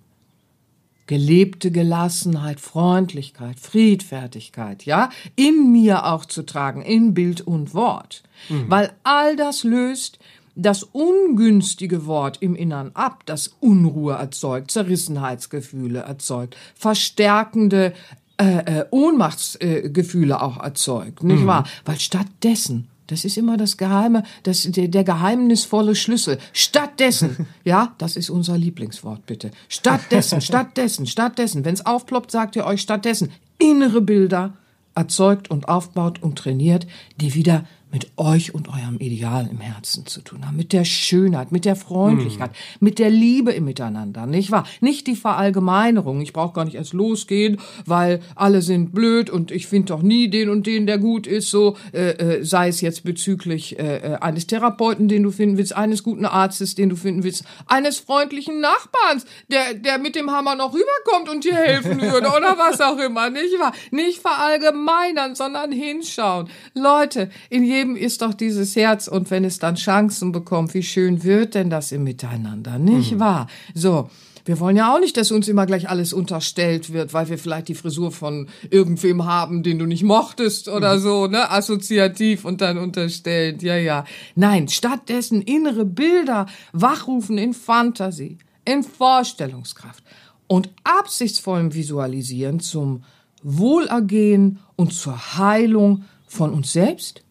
gelebte Gelassenheit, Freundlichkeit, Friedfertigkeit, ja, in mir auch zu tragen, in Bild und Wort. Mhm. Weil all das löst das ungünstige Wort im Innern ab, das Unruhe erzeugt, Zerrissenheitsgefühle erzeugt, verstärkende äh, äh, Ohnmachtsgefühle äh, auch erzeugt, nicht mhm. wahr? Weil stattdessen das ist immer das Geheime, das, der, der geheimnisvolle Schlüssel. Stattdessen, *laughs* ja, das ist unser Lieblingswort, bitte. Stattdessen, stattdessen, stattdessen. Wenn es aufploppt, sagt ihr euch stattdessen innere Bilder erzeugt und aufbaut und trainiert, die wieder mit euch und eurem Ideal im Herzen zu tun haben, mit der Schönheit, mit der Freundlichkeit, hm. mit der Liebe im Miteinander, nicht wahr? Nicht die Verallgemeinerung. Ich brauche gar nicht erst losgehen, weil alle sind blöd und ich finde doch nie den und den, der gut ist, so äh, äh, sei es jetzt bezüglich äh, äh, eines Therapeuten, den du finden willst, eines guten Arztes, den du finden willst, eines freundlichen Nachbarns, der der mit dem Hammer noch rüberkommt und dir helfen würde *laughs* oder was auch immer, nicht wahr? Nicht verallgemeinern, sondern hinschauen. Leute, in jedem Leben ist doch dieses Herz und wenn es dann Chancen bekommt, wie schön wird denn das im Miteinander, nicht mhm. wahr? So. Wir wollen ja auch nicht, dass uns immer gleich alles unterstellt wird, weil wir vielleicht die Frisur von irgendwem haben, den du nicht mochtest oder mhm. so, ne? Assoziativ und dann unterstellt. Ja, ja. Nein, stattdessen innere Bilder wachrufen in Fantasie, in Vorstellungskraft und absichtsvollem Visualisieren zum Wohlergehen und zur Heilung von uns selbst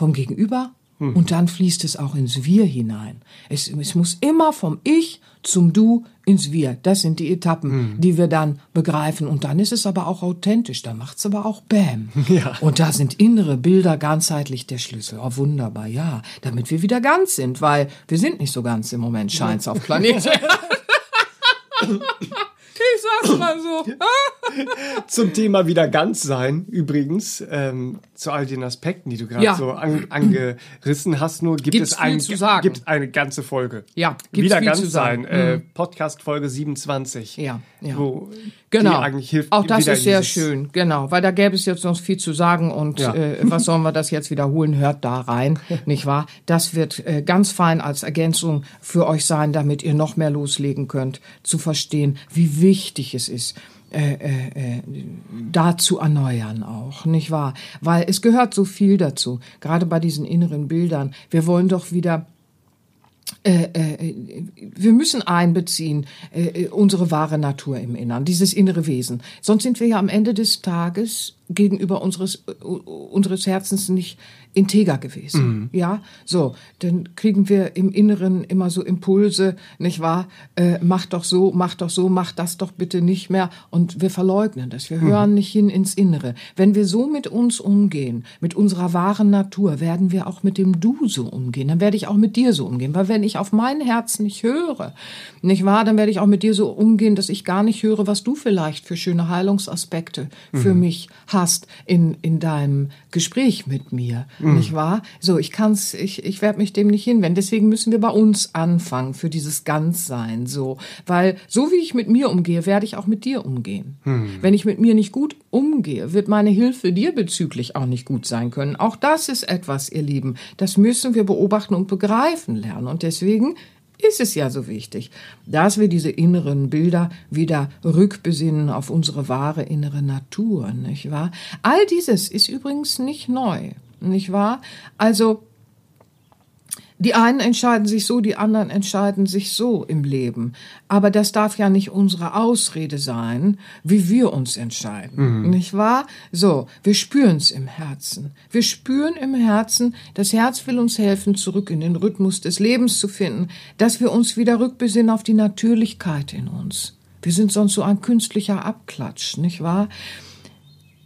vom Gegenüber hm. und dann fließt es auch ins Wir hinein. Es, es muss immer vom Ich zum Du ins Wir. Das sind die Etappen, hm. die wir dann begreifen. Und dann ist es aber auch authentisch. Da macht es aber auch Bäm. *laughs* Ja. Und da sind innere Bilder ganzheitlich der Schlüssel. Oh, wunderbar, ja. Damit wir wieder ganz sind, weil wir sind nicht so ganz im Moment, scheint's auf Planet. *laughs* *laughs* Ich sag's mal so. *laughs* Zum Thema wieder ganz sein, übrigens, ähm, zu all den Aspekten, die du gerade ja. so an, angerissen hast, nur gibt gibt's es ein, gibt eine ganze Folge. Ja, gibt's wieder ganz sein. Äh. Podcast Folge 27. Ja, ja. Wo genau. eigentlich hilft. Auch das ist sehr schön, genau, weil da gäbe es jetzt noch viel zu sagen und ja. äh, was sollen wir das jetzt wiederholen? Hört da rein, *laughs* nicht wahr? Das wird äh, ganz fein als Ergänzung für euch sein, damit ihr noch mehr loslegen könnt, zu verstehen, wie wichtig es ist, äh, äh, äh, da zu erneuern auch, nicht wahr? Weil es gehört so viel dazu, gerade bei diesen inneren Bildern. Wir wollen doch wieder äh, äh, wir müssen einbeziehen äh, unsere wahre Natur im Innern, dieses innere Wesen. Sonst sind wir ja am Ende des Tages gegenüber unseres unseres Herzens nicht integer gewesen. Mhm. Ja, so, dann kriegen wir im Inneren immer so Impulse, nicht wahr? Äh, mach doch so, mach doch so, mach das doch bitte nicht mehr. Und wir verleugnen das. Wir mhm. hören nicht hin ins Innere. Wenn wir so mit uns umgehen, mit unserer wahren Natur, werden wir auch mit dem Du so umgehen. Dann werde ich auch mit dir so umgehen. Weil wenn ich auf mein Herz nicht höre, nicht wahr, dann werde ich auch mit dir so umgehen, dass ich gar nicht höre, was du vielleicht für schöne Heilungsaspekte mhm. für mich hast in, in deinem Gespräch mit mir mhm. nicht wahr? So, ich kann's, ich, ich werde mich dem nicht hinwenden. Deswegen müssen wir bei uns anfangen für dieses Ganzsein, so, weil so wie ich mit mir umgehe, werde ich auch mit dir umgehen. Mhm. Wenn ich mit mir nicht gut umgehe, wird meine Hilfe dir bezüglich auch nicht gut sein können. Auch das ist etwas, ihr Lieben, das müssen wir beobachten und begreifen lernen. Und deswegen ist es ja so wichtig, dass wir diese inneren Bilder wieder rückbesinnen auf unsere wahre innere Natur, nicht wahr? All dieses ist übrigens nicht neu nicht wahr? Also die einen entscheiden sich so, die anderen entscheiden sich so im Leben. Aber das darf ja nicht unsere Ausrede sein, wie wir uns entscheiden. Mhm. Nicht wahr? So, wir spüren es im Herzen. Wir spüren im Herzen, das Herz will uns helfen, zurück in den Rhythmus des Lebens zu finden, dass wir uns wieder rückbesinnen auf die Natürlichkeit in uns. Wir sind sonst so ein künstlicher Abklatsch, nicht wahr?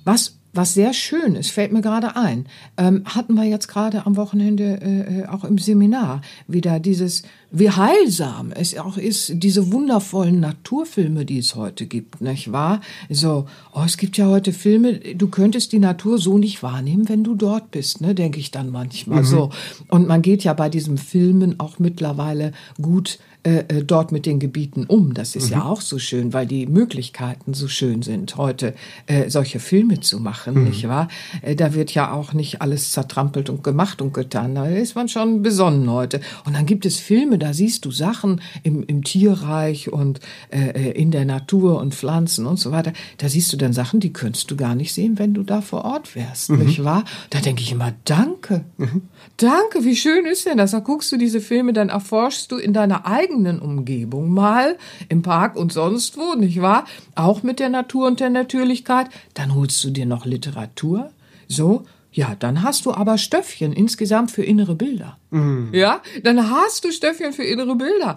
Was was sehr schön ist, fällt mir gerade ein, ähm, hatten wir jetzt gerade am Wochenende äh, äh, auch im Seminar wieder dieses, wie heilsam es auch ist, diese wundervollen Naturfilme, die es heute gibt, nicht wahr? So, oh, es gibt ja heute Filme, du könntest die Natur so nicht wahrnehmen, wenn du dort bist, ne, denke ich dann manchmal mhm. so. Und man geht ja bei diesen Filmen auch mittlerweile gut äh, äh, dort mit den Gebieten um? Das ist mhm. ja auch so schön, weil die Möglichkeiten so schön sind, heute äh, solche Filme zu machen, mhm. nicht wahr? Äh, da wird ja auch nicht alles zertrampelt und gemacht und getan. Da ist man schon besonnen heute. Und dann gibt es Filme, da siehst du Sachen im, im Tierreich und äh, äh in der Natur und Pflanzen und so weiter. Da siehst du dann Sachen, die könntest du gar nicht sehen, wenn du da vor Ort wärst, mhm. nicht wahr? Da denke ich immer, danke. Mhm. Danke, wie schön ist denn das? Da guckst du diese Filme, dann erforschst du in deiner eigenen Umgebung mal, im Park und sonst wo, nicht wahr? Auch mit der Natur und der Natürlichkeit. Dann holst du dir noch Literatur. So, ja, dann hast du aber Stöffchen insgesamt für innere Bilder. Mhm. Ja, dann hast du Stöffchen für innere Bilder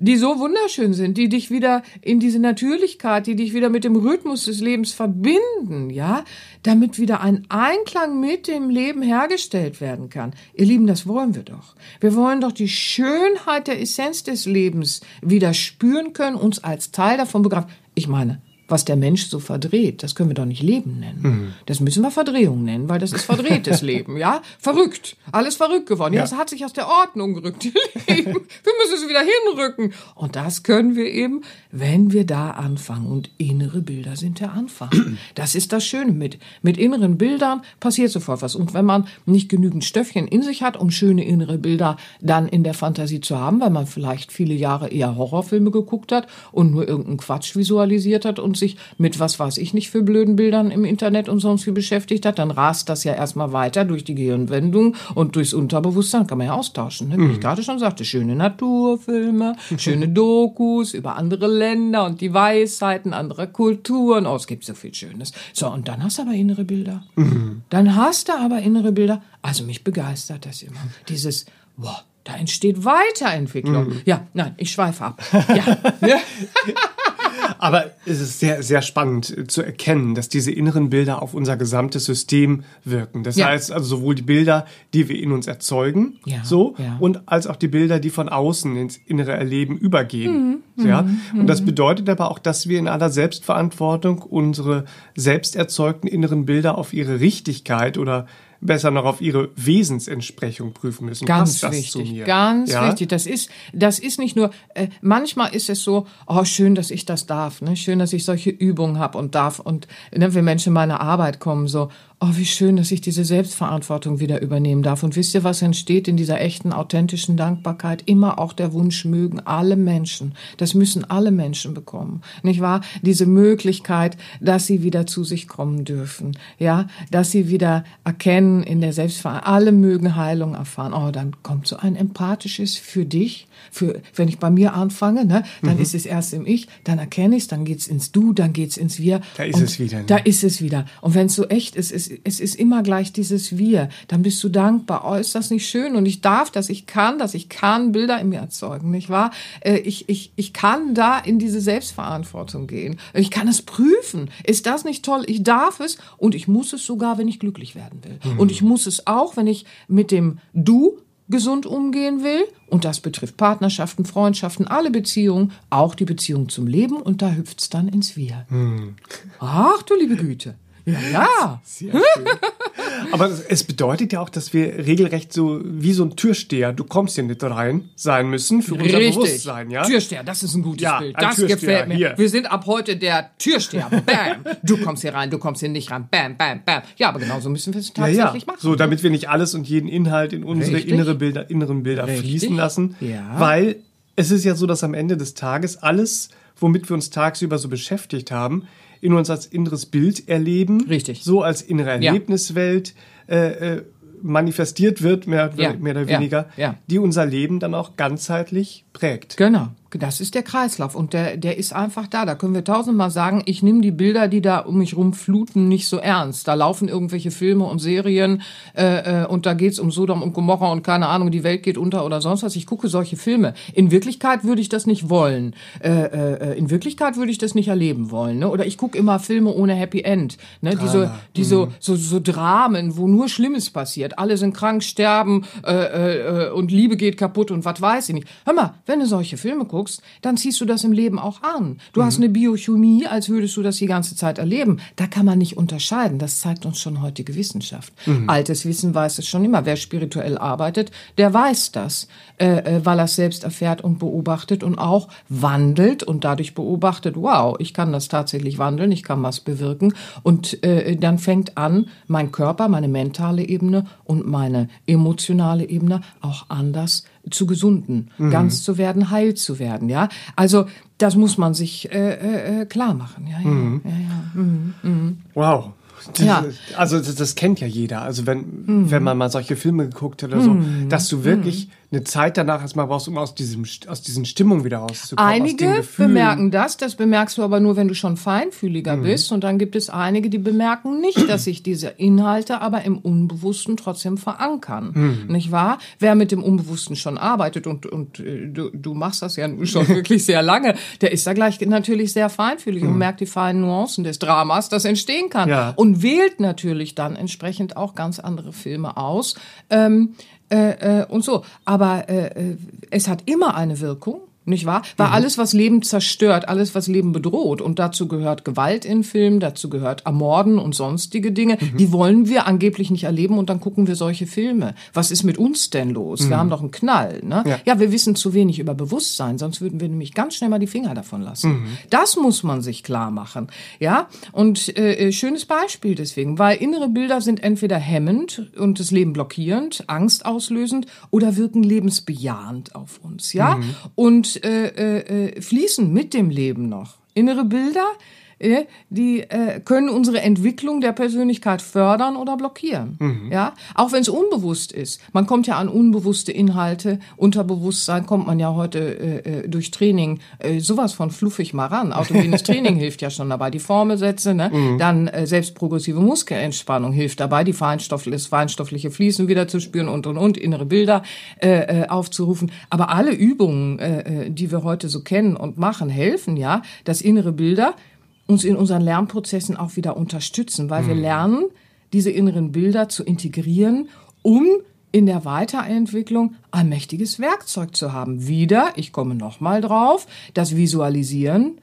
die so wunderschön sind, die dich wieder in diese Natürlichkeit, die dich wieder mit dem Rhythmus des Lebens verbinden, ja, damit wieder ein Einklang mit dem Leben hergestellt werden kann. Ihr Lieben, das wollen wir doch. Wir wollen doch die Schönheit der Essenz des Lebens wieder spüren können, uns als Teil davon begreifen. Ich meine, was der Mensch so verdreht, das können wir doch nicht Leben nennen. Mhm. Das müssen wir Verdrehung nennen, weil das ist verdrehtes *laughs* Leben, ja? Verrückt. Alles verrückt geworden. Ja. Das hat sich aus der Ordnung gerückt. *laughs* wir müssen es wieder hinrücken. Und das können wir eben, wenn wir da anfangen. Und innere Bilder sind der Anfang. *clears throat* Das ist das Schöne. Mit, mit inneren Bildern passiert sofort was. Und wenn man nicht genügend Stöffchen in sich hat, um schöne innere Bilder dann in der Fantasie zu haben, weil man vielleicht viele Jahre eher Horrorfilme geguckt hat und nur irgendeinen Quatsch visualisiert hat und sich mit was weiß ich nicht für blöden Bildern im Internet und sonst wie beschäftigt hat, dann rast das ja erstmal weiter durch die Gehirnwendung und durchs Unterbewusstsein kann man ja austauschen. Ne? Wie mhm. ich gerade schon sagte, schöne Naturfilme, schöne *laughs* Dokus über andere Länder und die Weisheiten anderer Kulturen. Oh, es gibt so viel Schönes. So, und dann hast du aber innere Bilder. Mhm. Dann hast du aber innere Bilder. Also mich begeistert das immer. Dieses, boah, da entsteht Weiterentwicklung. Mhm. Ja, nein, ich schweife ab. *laughs* Ja. *laughs* Aber es ist sehr, sehr spannend zu erkennen, dass diese inneren Bilder auf unser gesamtes System wirken. Das ja. heißt also sowohl die Bilder, die wir in uns erzeugen, ja, so, ja. und als auch die Bilder, die von außen ins innere Erleben übergehen. Mhm, ja. Mhm, und das mhm. bedeutet aber auch, dass wir in aller Selbstverantwortung unsere selbst erzeugten inneren Bilder auf ihre Richtigkeit oder besser noch auf ihre Wesensentsprechung prüfen müssen. Ganz wichtig, ganz ja? wichtig. Das ist, das ist nicht nur, äh, manchmal ist es so, oh schön, dass ich das darf, ne? schön, dass ich solche Übungen habe und darf und ne, wenn Menschen in meine Arbeit kommen, so, oh, wie schön, dass ich diese Selbstverantwortung wieder übernehmen darf. Und wisst ihr, was entsteht in dieser echten, authentischen Dankbarkeit? Immer auch der Wunsch mögen alle Menschen. Das müssen alle Menschen bekommen. Nicht wahr? Diese Möglichkeit, dass sie wieder zu sich kommen dürfen. Ja, dass sie wieder erkennen in der Selbstverantwortung. Alle mögen Heilung erfahren. Oh, dann kommt so ein empathisches für dich. Für, wenn ich bei mir anfange, ne, dann mhm. ist es erst im Ich, dann erkenne ich es, dann geht's ins Du, dann geht's ins Wir. Da ist es wieder. Ne? Da ist es wieder. Und wenn es so echt ist, ist es ist immer gleich dieses Wir. Dann bist du dankbar. Oh, ist das nicht schön? Und ich darf das, ich kann das, ich kann Bilder in mir erzeugen, nicht wahr? Äh, ich, ich, ich kann da in diese Selbstverantwortung gehen. Ich kann es prüfen. Ist das nicht toll? Ich darf es und ich muss es sogar, wenn ich glücklich werden will. Mhm. Und ich muss es auch, wenn ich mit dem Du gesund umgehen will. Und das betrifft Partnerschaften, Freundschaften, alle Beziehungen, auch die Beziehung zum Leben. Und da hüpft's dann ins Wir. Hm. Ach du liebe Güte. Ja, ja. Sehr schön. Aber es bedeutet ja auch, dass wir regelrecht so wie so ein Türsteher, du kommst hier nicht rein, sein müssen für unser Richtig. Bewusstsein, ja? Türsteher, das ist ein gutes ja, Bild. Das gefällt mir. Hier. Wir sind ab heute der Türsteher. *laughs* Bam. Du kommst hier rein, du kommst hier nicht rein. Bam, bam, bam. Ja, aber genauso müssen wir es tatsächlich ja, ja. machen. So, damit wir nicht alles und jeden Inhalt in unsere innere Bilder, inneren Bilder Richtig. fließen lassen. Ja. Weil es ist ja so, dass am Ende des Tages alles, womit wir uns tagsüber so beschäftigt haben, in uns als inneres Bild erleben. Richtig. So als innere Erlebniswelt äh, äh, manifestiert wird, mehr, ja. mehr oder weniger, ja. Ja. die unser Leben dann auch ganzheitlich prägt. Genau. Das ist der Kreislauf und der, der ist einfach da. Da können wir tausendmal sagen, ich nehme die Bilder, die da um mich rum fluten, nicht so ernst. Da laufen irgendwelche Filme und Serien äh, äh, und da geht's um Sodom und Gomorra und keine Ahnung, die Welt geht unter oder sonst was. Ich gucke solche Filme. In Wirklichkeit würde ich das nicht wollen. Äh, äh, in Wirklichkeit würde ich das nicht erleben wollen. Ne? Oder ich gucke immer Filme ohne Happy End. Ne? Die, so, die so, mhm. so, so Dramen, wo nur Schlimmes passiert. Alle sind krank, sterben äh, äh, und Liebe geht kaputt und was weiß ich nicht. Hör mal, wenn du solche Filme guckst, dann ziehst du das im Leben auch an. Du hast eine Biochemie, als würdest du das die ganze Zeit erleben. Da kann man nicht unterscheiden. Das zeigt uns schon heutige Wissenschaft. Altes Wissen weiß es schon immer. Wer spirituell arbeitet, der weiß das, äh, äh, weil er es selbst erfährt und beobachtet und auch wandelt und dadurch beobachtet, wow, ich kann das tatsächlich wandeln, ich kann was bewirken. Und äh, dann fängt an, mein Körper, meine mentale Ebene und meine emotionale Ebene auch anders zu gesunden, ganz zu werden, heil zu werden, ja. Also das muss man sich äh, äh, äh, klar machen, ja, ja, ja, ja. Mhm. Wow. Diese, Ja. Also das, das kennt ja jeder. Also wenn, wenn man mal solche Filme geguckt hat oder so, dass du wirklich eine Zeit danach erstmal brauchst, um aus diesem aus diesen Stimmungen wieder rauszukommen. Einige bemerken das, das bemerkst du aber nur, wenn du schon feinfühliger bist. Und dann gibt es einige, die bemerken nicht, dass sich diese Inhalte aber im Unbewussten trotzdem verankern. Nicht wahr? Wer mit dem Unbewussten schon arbeitet und, und äh, du, du machst das ja schon *laughs* wirklich sehr lange, der ist da gleich natürlich sehr feinfühlig und merkt die feinen Nuancen des Dramas, das entstehen kann. Ja. Und wählt natürlich dann entsprechend auch ganz andere Filme aus. Ähm, äh, äh, und so. Aber äh, äh, es hat immer eine Wirkung. Nicht wahr? Weil alles, was Leben zerstört, alles, was Leben bedroht, und dazu gehört Gewalt in Filmen, dazu gehört Ermorden und sonstige Dinge, die wollen wir angeblich nicht erleben und dann gucken wir solche Filme. Was ist mit uns denn los? Wir haben doch einen Knall. Ne? Ja. Ja. wir wissen zu wenig über Bewusstsein, sonst würden wir nämlich ganz schnell mal die Finger davon lassen. Das muss man sich klar machen. Ja, und äh, äh, schönes Beispiel deswegen, weil innere Bilder sind entweder hemmend und das Leben blockierend, angstauslösend oder wirken lebensbejahend auf uns. Ja, und äh, äh, äh, fließen mit dem Leben noch. Innere Bilder, die äh, können unsere Entwicklung der Persönlichkeit fördern oder blockieren. Ja, auch wenn es unbewusst ist. Man kommt ja an unbewusste Inhalte, Unterbewusstsein kommt man ja heute äh, äh, durch Training äh, sowas von fluffig mal ran. Autogenes *laughs* Training hilft ja schon dabei, die Formelsätze, ne? dann äh, selbst progressive Muskelentspannung hilft dabei, die Feinstoff, das feinstoffliche Fließen wieder zu spüren und und und innere Bilder äh, äh, aufzurufen. Aber alle Übungen, äh, äh, die wir heute so kennen und machen, helfen ja, dass innere Bilder uns in unseren Lernprozessen auch wieder unterstützen, weil wir lernen, diese inneren Bilder zu integrieren, um in der Weiterentwicklung ein mächtiges Werkzeug zu haben. Wieder, ich komme nochmal drauf, das Visualisieren,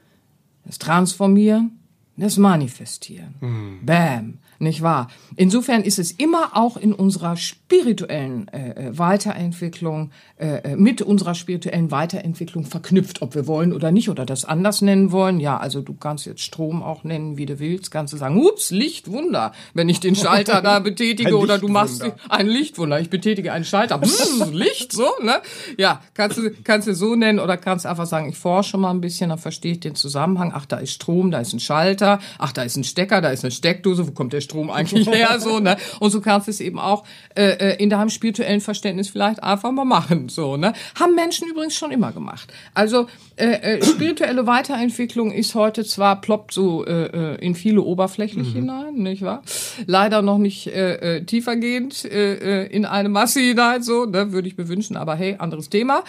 das Transformieren, das Manifestieren. Bam, nicht wahr? Insofern ist es immer auch in unserer spirituellen äh, äh, Weiterentwicklung, äh, äh, mit unserer spirituellen Weiterentwicklung verknüpft, ob wir wollen oder nicht, oder das anders nennen wollen. Ja, also du kannst jetzt Strom auch nennen, wie du willst, kannst du sagen, ups, Lichtwunder, wenn ich den Schalter da *laughs* betätige oder du machst ein Lichtwunder, ich betätige einen Schalter, Bzzz, Licht, so, ne? Ja, kannst du, kannst du so nennen oder kannst einfach sagen, ich forsche mal ein bisschen, dann verstehe ich den Zusammenhang. Ach, da ist Strom, da ist ein Schalter, ach, da ist ein Stecker, da ist eine Steckdose, wo kommt der Strom eigentlich *laughs* her, so, ne? Und so kannst du es eben auch äh, äh, in deinem spirituellen Verständnis vielleicht einfach mal machen, so, ne? Haben Menschen übrigens schon immer gemacht. Also äh, äh, spirituelle Weiterentwicklung ist heute zwar ploppt so äh, äh, in viele oberflächlich hinein, nicht wahr? Leider noch nicht äh, äh, tiefergehend äh, in eine Masse hinein, so, ne? Würde ich mir wünschen, aber hey, anderes Thema.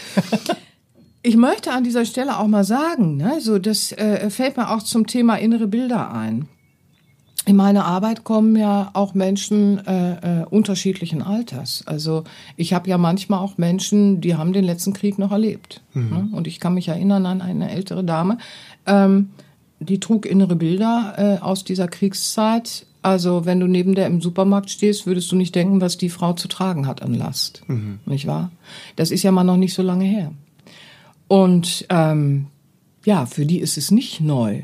Ich möchte an dieser Stelle auch mal sagen, ne, so das äh, fällt mir auch zum Thema innere Bilder ein. In meine Arbeit kommen ja auch Menschen äh, äh, unterschiedlichen Alters. Also ich habe ja manchmal auch Menschen, die haben den letzten Krieg noch erlebt. Ne? Und ich kann mich erinnern an eine ältere Dame, ähm, die trug innere Bilder äh, aus dieser Kriegszeit. Also wenn du neben der im Supermarkt stehst, würdest du nicht denken, was die Frau zu tragen hat an Last. Nicht wahr? Das ist ja mal noch nicht so lange her. Und ähm, ja, für die ist es nicht neu,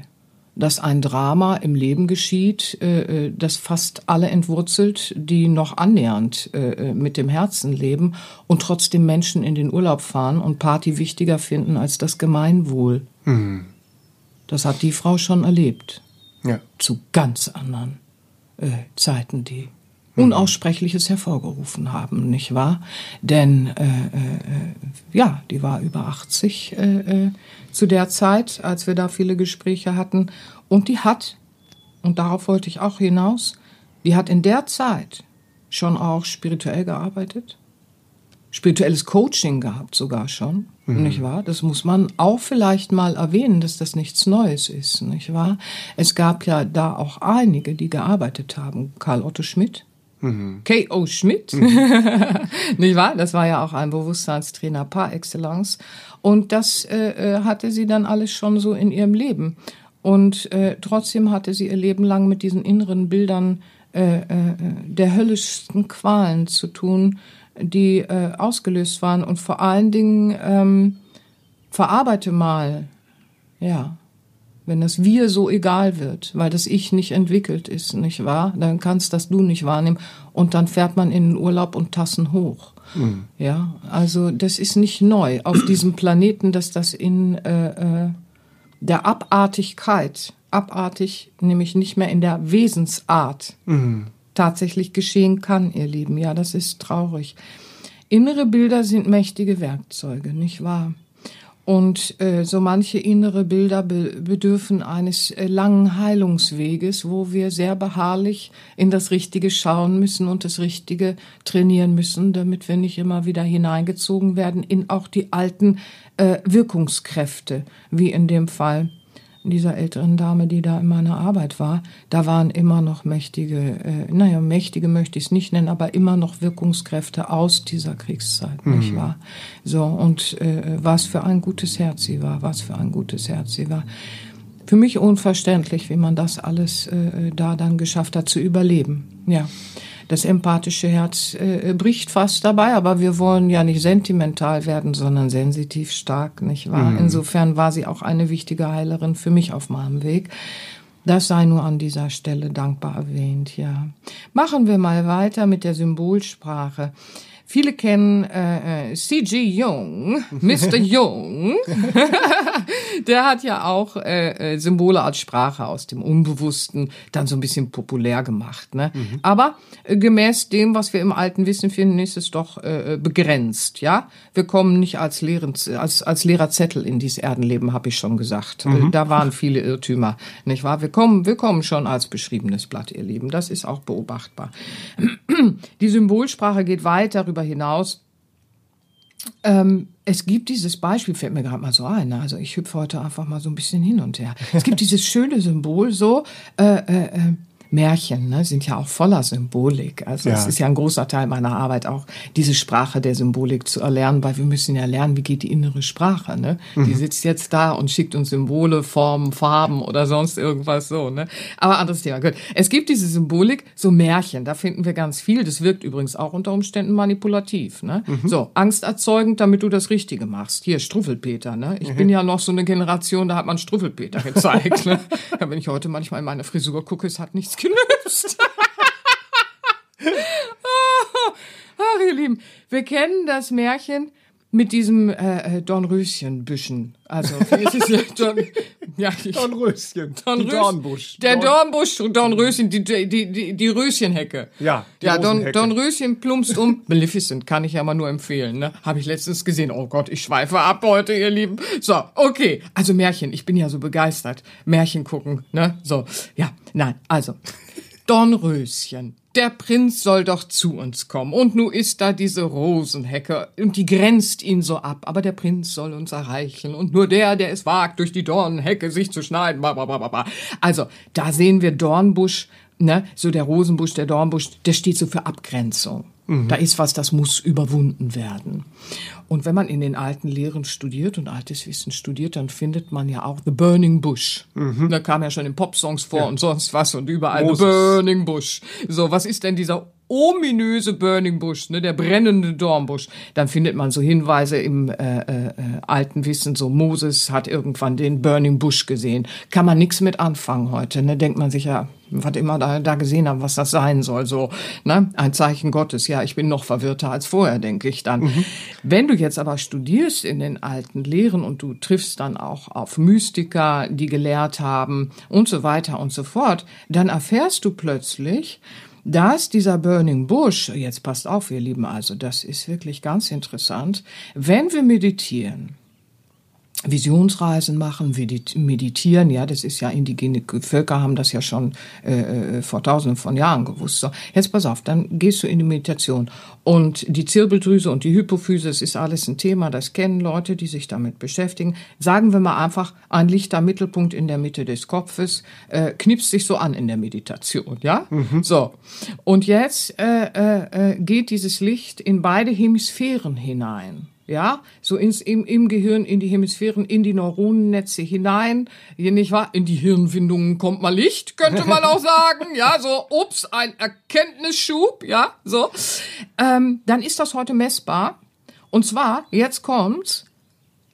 dass ein Drama im Leben geschieht, äh, äh, das fast alle entwurzelt, die noch annähernd äh, äh, mit dem Herzen leben und trotzdem Menschen in den Urlaub fahren und Party wichtiger finden als das Gemeinwohl. Das hat die Frau schon erlebt. Ja. Zu ganz anderen äh, Zeiten, die Unaussprechliches hervorgerufen haben, nicht wahr? Denn äh, äh, ja, die war über 80 äh, äh, zu der Zeit, als wir da viele Gespräche hatten. Und die hat, und darauf wollte ich auch hinaus, die hat in der Zeit schon auch spirituell gearbeitet, spirituelles Coaching gehabt sogar schon, nicht wahr? Das muss man auch vielleicht mal erwähnen, dass das nichts Neues ist, nicht wahr? Es gab ja da auch einige, die gearbeitet haben. Karl Otto Schmidt, K.O. Schmidt, *laughs* nicht wahr? Das war ja auch ein Bewusstseinstrainer par excellence. Und das äh, äh, hatte sie dann alles schon so in ihrem Leben. Und äh, trotzdem hatte sie ihr Leben lang mit diesen inneren Bildern äh, äh, der höllischsten Qualen zu tun, die äh, ausgelöst waren. Und vor allen Dingen ähm, verarbeite mal, ja, wenn das Wir so egal wird, weil das Ich nicht entwickelt ist, nicht wahr? Dann kannst das Du nicht wahrnehmen und dann fährt man in den Urlaub und Tassen hoch. Mhm. Ja, also das ist nicht neu auf diesem Planeten, dass das in äh, äh, der Abartigkeit, abartig, nämlich nicht mehr in der Wesensart mhm. tatsächlich geschehen kann, ihr Lieben. Ja, das ist traurig. Innere Bilder sind mächtige Werkzeuge, nicht wahr? Und äh, so manche innere Bilder be bedürfen eines äh, langen Heilungsweges, wo wir sehr beharrlich in das Richtige schauen müssen und das Richtige trainieren müssen, damit wir nicht immer wieder hineingezogen werden in auch die alten äh, Wirkungskräfte, wie in dem Fall dieser älteren Dame, die da in meiner Arbeit war, da waren immer noch mächtige, äh, naja, mächtige möchte ich es nicht nennen, aber immer noch Wirkungskräfte aus dieser Kriegszeit, mhm. nicht wahr? So, und äh, was für ein gutes Herz sie war, was für ein gutes Herz sie war. Für mich unverständlich, wie man das alles äh, da dann geschafft hat zu überleben. Ja das empathische Herz äh, bricht fast dabei, aber wir wollen ja nicht sentimental werden, sondern sensitiv stark, nicht wahr? Mhm. Insofern war sie auch eine wichtige Heilerin für mich auf meinem Weg. Das sei nur an dieser Stelle dankbar erwähnt, ja. Machen wir mal weiter mit der Symbolsprache. Viele kennen äh, äh C.G. Jung, *laughs* Mr. Jung. *laughs* der hat ja auch äh, äh, Symbole als Sprache aus dem Unbewussten dann so ein bisschen populär gemacht. Ne? Mhm. Aber äh, gemäß dem, was wir im alten Wissen finden, ist es doch äh, äh begrenzt. Ja, wir kommen nicht als, leeren, als, als leerer Zettel in dieses Erdenleben, habe ich schon gesagt. Mhm. Da waren viele Irrtümer, nicht wahr? Wir kommen, wir kommen schon als beschriebenes Blatt, ihr Lieben. Das ist auch beobachtbar. *clears throat* Die Symbolsprache geht weit darüber hinaus. Ähm, es gibt dieses Beispiel, fällt mir gerade mal so ein. Ne? Also ich hüpfe heute einfach mal so ein bisschen hin und her. Es gibt dieses schöne Symbol so, äh, äh, äh Märchen ne, sind ja auch voller Symbolik. Also es ist ja ein großer Teil meiner Arbeit auch, diese Sprache der Symbolik zu erlernen, weil wir müssen ja lernen, wie geht die innere Sprache. Ne? Mhm. Die sitzt jetzt da und schickt uns Symbole, Formen, Farben oder sonst irgendwas so. Ne? Aber anderes Thema. Gut. Es gibt diese Symbolik, so Märchen, da finden wir ganz viel. Das wirkt übrigens auch unter Umständen manipulativ. Ne? Mhm. So, angsterzeugend, damit du das Richtige machst. Hier, Struffelpeter. Ne? Ich mhm. bin ja noch so eine Generation, da hat man Struffelpeter gezeigt. ne? Ja, *laughs* wenn ich heute manchmal in meine Frisur gucke, es hat nichts gelöst. *laughs* Ach, ihr Lieben, wir kennen das Märchen mit diesem äh, äh Dornröschenbüschen. Also, wie ist es *laughs* Dorn, ja, Dornröschen. Dornröschen. Dornbusch. Der Dornbusch, Dornröschen, die, die, die, die Röschenhecke. Ja, die Ja, Dorn, Dornröschen plumpst um. *laughs* Maleficent kann ich ja mal nur empfehlen, ne? Habe ich letztens gesehen. Oh Gott, ich schweife ab heute, ihr Lieben. So, okay. Also Märchen, ich bin ja so begeistert. Märchen gucken, ne? So, ja, nein, also. *laughs* Dornröschen der Prinz soll doch zu uns kommen. Und nu ist da diese Rosenhecke, und die grenzt ihn so ab. Aber der Prinz soll uns erreichen. Und nur der, der es wagt, durch die Dornenhecke sich zu schneiden. Also, da sehen wir Dornbusch, ne, so der Rosenbusch, der Dornbusch, der steht so für Abgrenzung. Mhm. Da ist was, das muss überwunden werden. Und wenn man in den alten Lehren studiert und altes Wissen studiert, dann findet man ja auch The Burning Bush. Mhm. Da kam ja schon in Popsongs vor ja. und sonst was und überall Moses. The Burning Bush. So, was ist denn dieser ominöse Burning Bush, ne, der brennende Dornbusch, dann findet man so Hinweise im äh, äh, alten Wissen, so Moses hat irgendwann den Burning Bush gesehen. Kann man nichts mit anfangen heute, ne? Denkt man sich ja, was immer da, da gesehen haben, was das sein soll, so, ne? Ein Zeichen Gottes. Ja, ich bin noch verwirrter als vorher, denke ich dann. Mhm. Wenn du jetzt aber studierst in den alten Lehren und du triffst dann auch auf Mystiker, die gelehrt haben und so weiter und so fort, dann erfährst du plötzlich, dass dieser Burning Bush, jetzt passt auf, ihr Lieben, also das ist wirklich ganz interessant, wenn wir meditieren, Visionsreisen machen, meditieren, ja, das ist ja indigene Völker haben das ja schon äh, äh, vor tausenden von Jahren gewusst. So, jetzt pass auf, dann gehst du in die Meditation und die Zirbeldrüse und die Hypophyse, das ist alles ein Thema, das kennen Leute, die sich damit beschäftigen. Sagen wir mal einfach, ein lichter Mittelpunkt in der Mitte des Kopfes äh, knipst sich so an in der Meditation, ja? Mhm. So, und jetzt äh, äh, äh geht dieses Licht in beide Hemisphären hinein ja, so ins, im, im Gehirn, in die Hemisphären, in die Neuronennetze hinein, hier nicht wahr, in die Hirnwindungen kommt mal Licht, könnte man auch sagen, ja, so, ups, ein Erkenntnisschub, ja, so, ähm, dann ist das heute messbar. Und zwar, jetzt kommt's,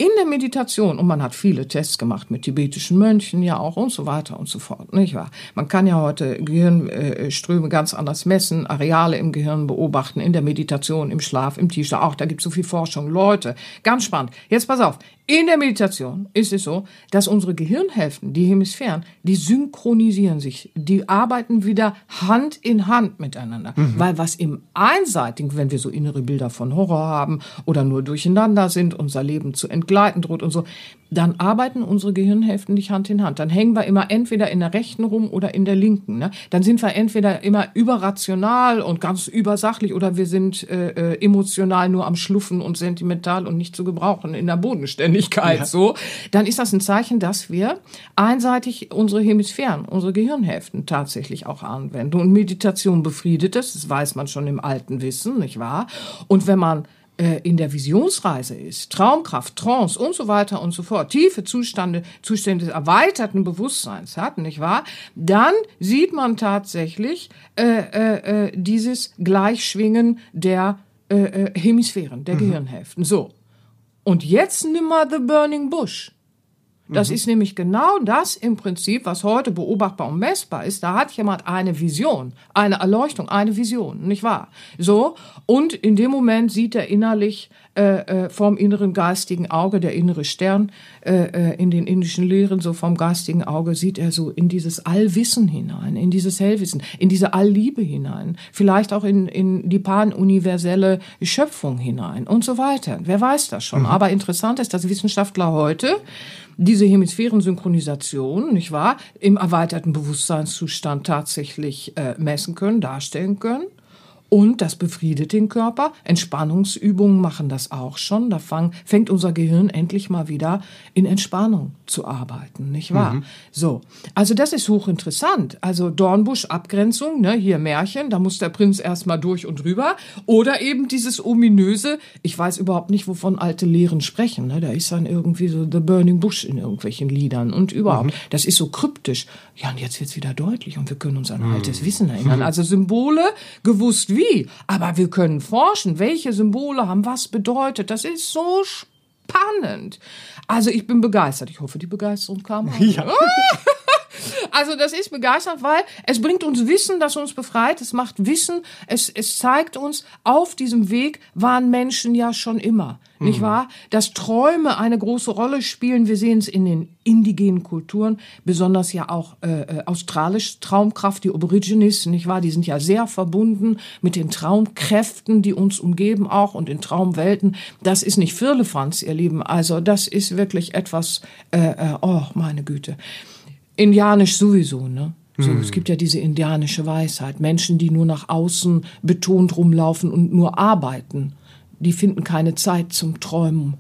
in der Meditation, und man hat viele Tests gemacht mit tibetischen Mönchen ja auch und so weiter und so fort, nicht wahr? Man kann ja heute Gehirnströme ganz anders messen, Areale im Gehirn beobachten, in der Meditation, im Schlaf, im Tiefschlaf, auch da gibt es so viel Forschung. Leute, ganz spannend. Jetzt pass auf, in der Meditation ist es so, dass unsere Gehirnhälften, die Hemisphären, die synchronisieren sich, die arbeiten wieder Hand in Hand miteinander. Mhm. Weil was im Einseitigen, wenn wir so innere Bilder von Horror haben oder nur durcheinander sind, unser Leben zu entgleiten droht und so, dann arbeiten unsere Gehirnhälften nicht Hand in Hand. Dann hängen wir immer entweder in der rechten rum oder in der linken. Ne? Dann sind wir entweder immer überrational und ganz übersachlich oder wir sind äh, äh, emotional nur am Schluffen und sentimental und nicht zu gebrauchen in der Bodenständigkeit. Ja. So, dann ist das ein Zeichen, dass wir einseitig unsere Hemisphären, unsere Gehirnhälften tatsächlich auch anwenden. Und Meditation befriedet es, das weiß man schon im alten Wissen, nicht wahr? Und wenn man in der Visionsreise ist, Traumkraft, Trance und so weiter und so fort, tiefe Zustände, Zustände des erweiterten Bewusstseins hat, nicht wahr? Dann sieht man tatsächlich äh, äh, äh dieses Gleichschwingen der äh, äh, Hemisphären, der mhm. Gehirnhälften. So. Und jetzt nimm mal The Burning Bush. Das mhm. ist nämlich genau das im Prinzip, was heute beobachtbar und messbar ist. Da hat jemand eine Vision, eine Erleuchtung, eine Vision, nicht wahr? So. Und in dem Moment sieht er innerlich äh, äh, vom inneren geistigen Auge, der innere Stern äh, äh, in den indischen Lehren, so vom geistigen Auge sieht er so in dieses Allwissen hinein, in dieses Hellwissen, in diese Allliebe hinein, vielleicht auch in, in die panuniverselle Schöpfung hinein und so weiter. Wer weiß das schon? Mhm. Aber interessant ist, dass Wissenschaftler heute diese Hemisphärensynchronisation, nicht wahr, im erweiterten Bewusstseinszustand tatsächlich äh, messen können, darstellen können. Und das befriedet den Körper. Entspannungsübungen machen das auch schon. Da fang, fängt unser Gehirn endlich mal wieder in Entspannung zu arbeiten, nicht wahr? Mhm. So, also das ist hochinteressant. Also Dornbusch Abgrenzung, ne, hier Märchen, da muss der Prinz erstmal durch und drüber. Oder eben dieses ominöse, ich weiß überhaupt nicht, wovon alte Lehren sprechen. Ne? Da ist dann irgendwie so The Burning Bush in irgendwelchen Liedern und überhaupt. Mhm. Das ist so kryptisch. Ja, und jetzt wird's wieder deutlich und wir können uns an mhm. altes Wissen erinnern. Also Symbole gewusst wie, aber wir können forschen, welche Symbole haben was bedeutet. Das ist so spannend. Also ich bin begeistert. Ich hoffe, die Begeisterung kam. Auch. Ja. *laughs* *laughs* Also das ist begeisternd, weil es bringt uns Wissen, das uns befreit. Es macht Wissen. Es, es zeigt uns, auf diesem Weg waren Menschen ja schon immer. Mhm. Nicht wahr? Dass Träume eine große Rolle spielen. Wir sehen es in den indigenen Kulturen, besonders ja auch äh, äh australisch Traumkraft, die Aborigines, nicht wahr? Die sind ja sehr verbunden mit den Traumkräften, die uns umgeben auch und in Traumwelten. Das ist nicht Firlefanz, ihr Lieben. Also das ist wirklich etwas, äh, äh, oh meine Güte. Indianisch sowieso, ne? So, hm. Es gibt ja diese indianische Weisheit. Menschen, die nur nach außen betont rumlaufen und nur arbeiten, die finden keine Zeit zum Träumen.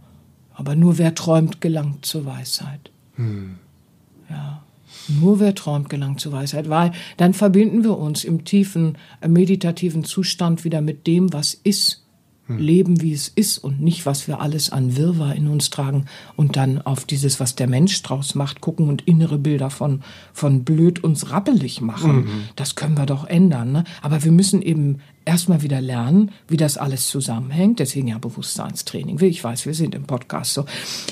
Aber nur wer träumt, gelangt zur Weisheit. Hm. Ja. Nur wer träumt, gelangt zur Weisheit, weil dann verbinden wir uns im tiefen äh, meditativen Zustand wieder mit dem, was ist leben, wie es ist und nicht, was wir alles an Wirrwarr in uns tragen und dann auf dieses, was der Mensch draus macht, gucken und innere Bilder von, von blöd uns rappelig machen. Mhm. Das können wir doch ändern. Ne? Aber wir müssen eben erstmal wieder lernen, wie das alles zusammenhängt. Deswegen ja Bewusstseinstraining. Ich weiß, wir sind im Podcast so.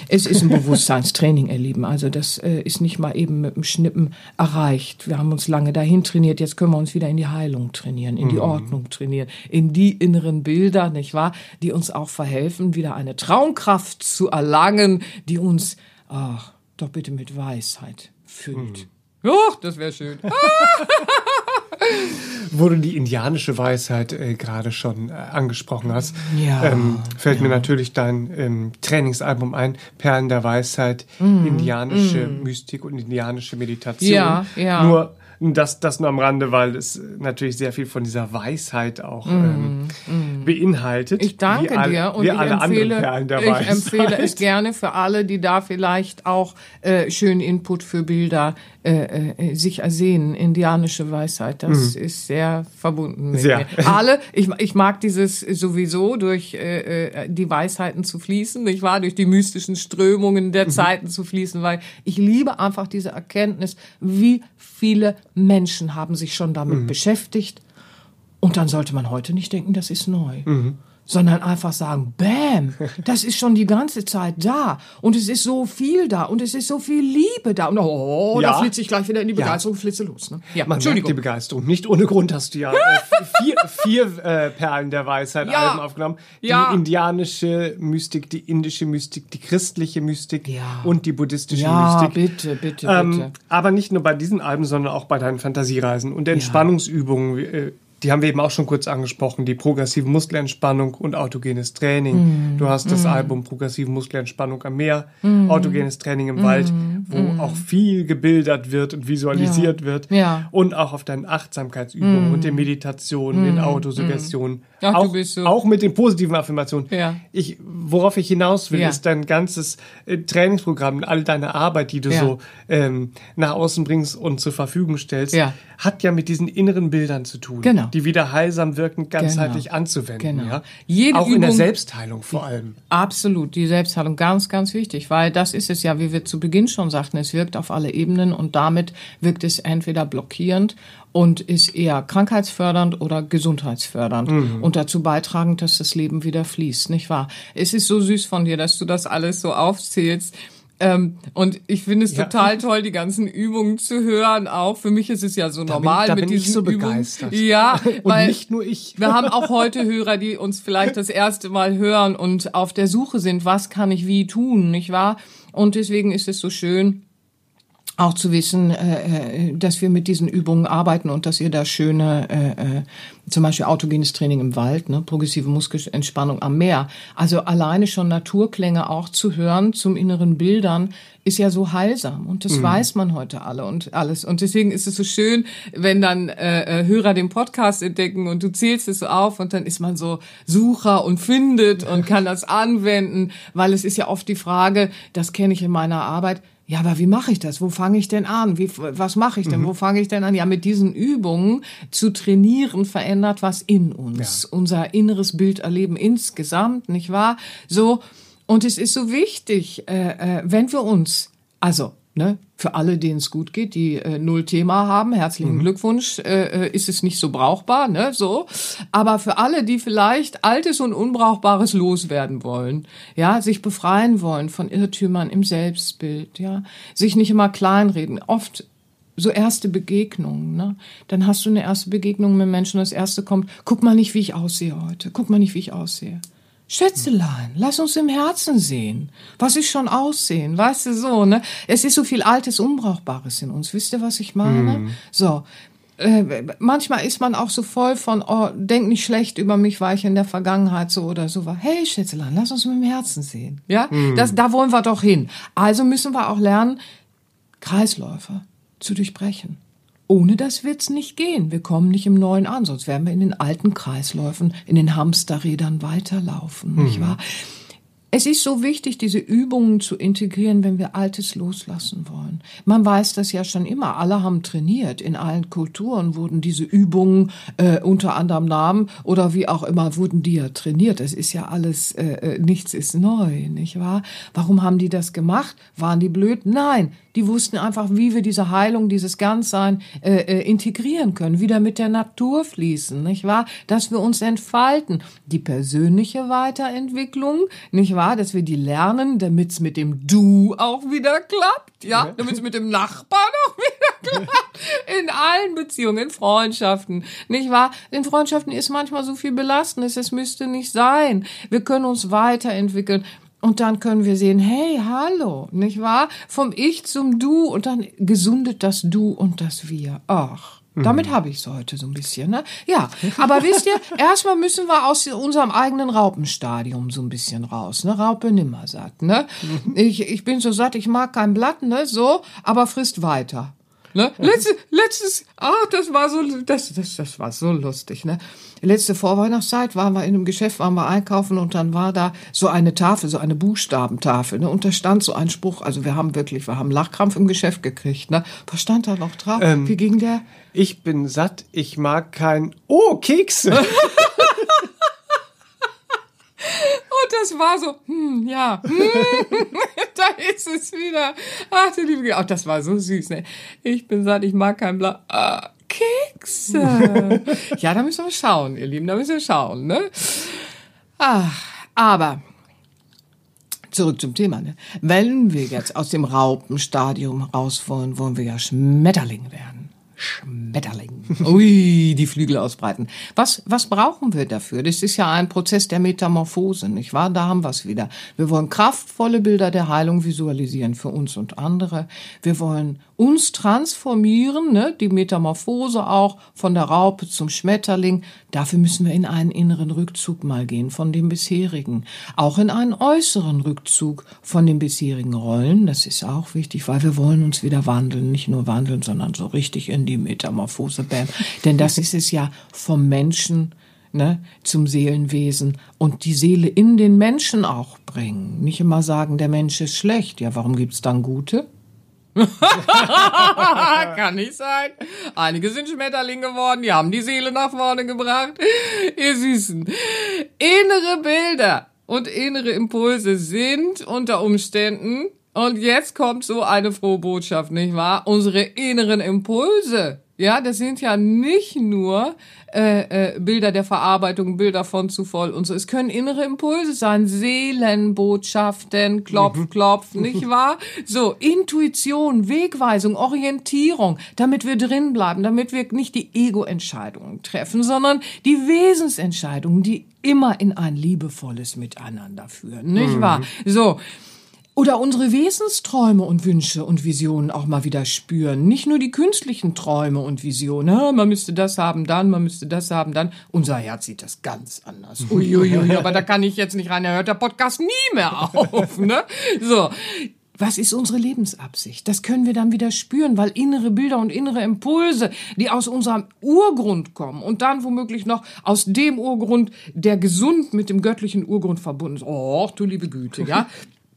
Es ist ein *laughs* Bewusstseinstraining, ihr Lieben. Also das äh, ist nicht mal eben mit dem Schnippen erreicht. Wir haben uns lange dahin trainiert. Jetzt können wir uns wieder in die Heilung trainieren, in die mhm. Ordnung trainieren, in die inneren Bilder, nicht wahr? Die uns auch verhelfen, wieder eine Traumkraft zu erlangen, die uns, ach, doch bitte mit Weisheit füllt. Mhm. Oh, das wäre schön. *laughs* Wo du die indianische Weisheit äh, gerade schon äh, angesprochen hast, Ja, ähm, fällt mir natürlich dein ähm, Trainingsalbum ein, Perlen der Weisheit, indianische Mystik und indianische Meditation. Ja, ja. Nur das, das nur am Rande, weil es natürlich sehr viel von dieser Weisheit auch ähm, beinhaltet. Mhm, Ich danke all, dir und ich alle empfehle, ich empfehle es gerne für alle, die da vielleicht auch äh, schönen Input für Bilder äh, äh, sich ersehen. Indianische Weisheit, das ist sehr verbunden mit Mhm. Sehr. mir. Alle, ich, ich mag dieses sowieso durch äh, äh, die Weisheiten zu fließen, nicht wahr? Durch die mystischen Strömungen Mhm. der Zeiten zu fließen, weil ich liebe einfach diese Erkenntnis, wie viele Menschen haben sich schon damit Mhm. beschäftigt. Und dann sollte man heute nicht denken, das ist neu. Mhm. Sondern einfach sagen, bam, *laughs* das ist schon die ganze Zeit da. Und es ist so viel da. Und es ist so viel Liebe da. Und oh, Ja. da flitze ich gleich wieder in die Ja. Begeisterung, flitze los. Ne? Ja, Man merkt die Entschuldigung. Begeisterung. Nicht ohne Grund hast du ja äh, vier, *laughs* vier äh, Perlen der Weisheit Ja. Alben aufgenommen. Die Ja. indianische Mystik, die indische Mystik, die christliche Mystik Ja. und die buddhistische Ja, Mystik. bitte, bitte, Ähm, bitte. aber nicht nur bei diesen Alben, sondern auch bei deinen Fantasiereisen und Entspannungsübungen. Äh, die haben wir eben auch schon kurz angesprochen, die progressive Muskelentspannung und autogenes Training. Mm, Du hast das Album Progressive Muskelentspannung am Meer, autogenes Training im Wald, wo auch viel gebildert wird und visualisiert mm. Ja. wird. Ja. Und auch auf deinen Achtsamkeitsübungen und den Meditationen, den Autosuggestionen. Mm. Ach, auch, so- auch mit den positiven Affirmationen. Ja. Ich, worauf ich hinaus will, Ja. ist dein ganzes äh, Trainingsprogramm, all deine Arbeit, die du Ja. so ähm, nach außen bringst und zur Verfügung stellst, hat ja mit diesen inneren Bildern zu tun, Genau. Die wieder heilsam wirken, ganzheitlich Genau. anzuwenden. Genau. Ja? Jede Auch in der Übung- Selbstheilung vor allem. Absolut, die Selbstheilung ganz, ganz wichtig, weil das ist es ja, wie wir zu Beginn schon sagten, es wirkt auf alle Ebenen und damit wirkt es entweder blockierend und ist eher krankheitsfördernd oder gesundheitsfördernd und dazu beitragend, dass das Leben wieder fließt, nicht wahr? Es ist so süß von dir, dass du das alles so aufzählst. Ähm, und ich finde es Ja. total toll, die ganzen Übungen zu hören. Auch für mich ist es ja so normal da mit bin ich diesen so Übungen. begeistert. Ja, *laughs* Und weil nicht nur ich. wir haben auch heute Hörer, die uns vielleicht das erste Mal hören und auf der Suche sind, was kann ich wie tun, nicht wahr? Und deswegen ist es so schön, auch zu wissen, äh, äh, dass wir mit diesen Übungen arbeiten und dass ihr da schöne, äh, äh, zum Beispiel autogenes Training im Wald, ne, progressive Muskelentspannung am Meer. Also alleine schon Naturklänge auch zu hören zum inneren Bildern ist ja so heilsam und das weiß man heute alle und alles. Und deswegen ist es so schön, wenn dann äh, äh, Hörer den Podcast entdecken und du zählst es so auf und dann ist man so Sucher und findet und kann das anwenden, weil es ist ja oft die Frage, das kenne ich in meiner Arbeit, ja, aber wie mache ich das? Wo fange ich denn an? Wie, was mache ich denn? Wo fange ich denn an? Ja, mit diesen Übungen zu trainieren verändert was in uns. Unser inneres Bild erleben insgesamt, nicht wahr? So. Und es ist so wichtig, äh, äh, wenn wir uns, also, ne, für alle, denen es gut geht, die äh, null Thema haben, herzlichen Glückwunsch, äh, äh, ist es nicht so brauchbar, ne, so. Aber für alle, die vielleicht Altes und Unbrauchbares loswerden wollen, ja, sich befreien wollen von Irrtümern im Selbstbild, ja, sich nicht immer kleinreden, oft so erste Begegnungen, ne? Dann hast du eine erste Begegnung mit Menschen, das erste kommt, guck mal nicht, wie ich aussehe heute, guck mal nicht, wie ich aussehe. Schätzelein, lass uns im Herzen sehen. Was ist schon aussehen? Weißt du so, ne? Es ist so viel Altes, Unbrauchbares in uns. Wisst ihr, was ich meine? So. Äh, manchmal ist man auch so voll von, oh, denk nicht schlecht über mich, weil ich in der Vergangenheit so oder so war. Hey, Schätzelein, lass uns mit dem Herzen sehen. Ja? Das, da wollen wir doch hin. Also müssen wir auch lernen, Kreisläufe zu durchbrechen. Ohne das wird's nicht gehen. Wir kommen nicht im Neuen an, sonst werden wir in den alten Kreisläufen, in den Hamsterrädern weiterlaufen, nicht wahr? Es ist so wichtig, diese Übungen zu integrieren, wenn wir Altes loslassen wollen. Man weiß das ja schon immer. Alle haben trainiert. In allen Kulturen wurden diese Übungen äh, unter anderem Namen oder wie auch immer wurden die ja trainiert. Das ist ja alles, äh, äh, nichts ist neu, nicht wahr? Warum haben die das gemacht? Waren die blöd? Nein, die wussten einfach, wie wir diese Heilung, dieses Ganzsein äh, äh, integrieren können, wieder mit der Natur fließen, nicht wahr? Dass wir uns entfalten. Die persönliche Weiterentwicklung, nicht wahr? Dass wir die lernen, damit es mit dem Du auch wieder klappt, ja? Damit es mit dem Nachbarn auch *laughs* wieder klappt. In allen Beziehungen, in Freundschaften, nicht wahr? In Freundschaften ist manchmal so viel Belastendes, es müsste nicht sein. Wir können uns weiterentwickeln. Und dann können wir sehen, hey, hallo, nicht wahr? Vom Ich zum Du und dann gesundet das Du und das Wir. Ach, Damit habe ich es heute so ein bisschen. Ne? Ja, aber wisst ihr, *laughs* erstmal müssen wir aus unserem eigenen Raupenstadium so ein bisschen raus. Ne? Raupe nimmer satt. Ne? Ich, ich bin so satt, ich mag kein Blatt, ne? so, aber frisst weiter. Ne? Letztes, letztes, ach, das war so, das, das, das war so lustig, ne? Letzte Vorweihnachtszeit waren wir in einem Geschäft, waren wir einkaufen und dann war da so eine Tafel, so eine Buchstabentafel, ne? Und da stand so ein Spruch, also wir haben wirklich, wir haben Lachkrampf im Geschäft gekriegt, ne? Was stand da noch drauf? Ähm, Wie ging der? Ich bin satt, ich mag kein. Oh, Kekse! *laughs* Das war so, hm, ja, hm, *laughs* da ist es wieder. Ach, du liebe, ach, das war so süß, ne? Ich bin satt, ich mag kein Bla. Ah, Kekse. *laughs* ja, da müssen wir schauen, ihr Lieben, da müssen wir schauen, ne? Ach, aber zurück zum Thema, ne? Wenn wir jetzt aus dem Raupenstadium raus wollen, wollen wir ja Schmetterling werden. Schmetterling. *laughs* Ui, die Flügel ausbreiten. Was, was brauchen wir dafür? Das ist ja ein Prozess der Metamorphose, nicht wahr? Da haben wir es wieder. Wir wollen kraftvolle Bilder der Heilung visualisieren für uns und andere. Wir wollen uns transformieren, ne? die Metamorphose auch von der Raupe zum Schmetterling. Dafür müssen wir in einen inneren Rückzug mal gehen von dem bisherigen. Auch in einen äußeren Rückzug von den bisherigen Rollen. Das ist auch wichtig, weil wir wollen uns wieder wandeln. Nicht nur wandeln, sondern so richtig in die Metamorphose. Bam. Denn das ist es ja vom Menschen ne, zum Seelenwesen und die Seele in den Menschen auch bringen. Nicht immer sagen, der Mensch ist schlecht. Ja, warum gibt's dann gute? *laughs* Kann nicht sein. Einige sind Schmetterling geworden, die haben die Seele nach vorne gebracht. Ihr Süßen. Innere Bilder und innere Impulse sind unter Umständen, und jetzt kommt so eine frohe Botschaft, nicht wahr? Unsere inneren Impulse. Ja, das sind ja nicht nur äh, äh, Bilder der Verarbeitung, Bilder von zu voll und so. Es können innere Impulse sein, Seelenbotschaften, Klopf, Klopf, *laughs* nicht wahr? So, Intuition, Wegweisung, Orientierung, damit wir drin bleiben, damit wir nicht die Ego-Entscheidungen treffen, sondern die Wesensentscheidungen, die immer in ein liebevolles Miteinander führen, nicht wahr? So. Oder unsere Wesensträume und Wünsche und Visionen auch mal wieder spüren. Nicht nur die künstlichen Träume und Visionen. Ah, man müsste das haben, dann, man müsste das haben, dann. Unser Herz sieht das ganz anders. Uiuiui, aber da kann ich jetzt nicht rein. Da hört der Podcast nie mehr auf. Ne? So. Was ist unsere Lebensabsicht? Das können wir dann wieder spüren, weil innere Bilder und innere Impulse, die aus unserem Urgrund kommen und dann womöglich noch aus dem Urgrund, der gesund mit dem göttlichen Urgrund verbunden ist. Oh, du liebe Güte, ja.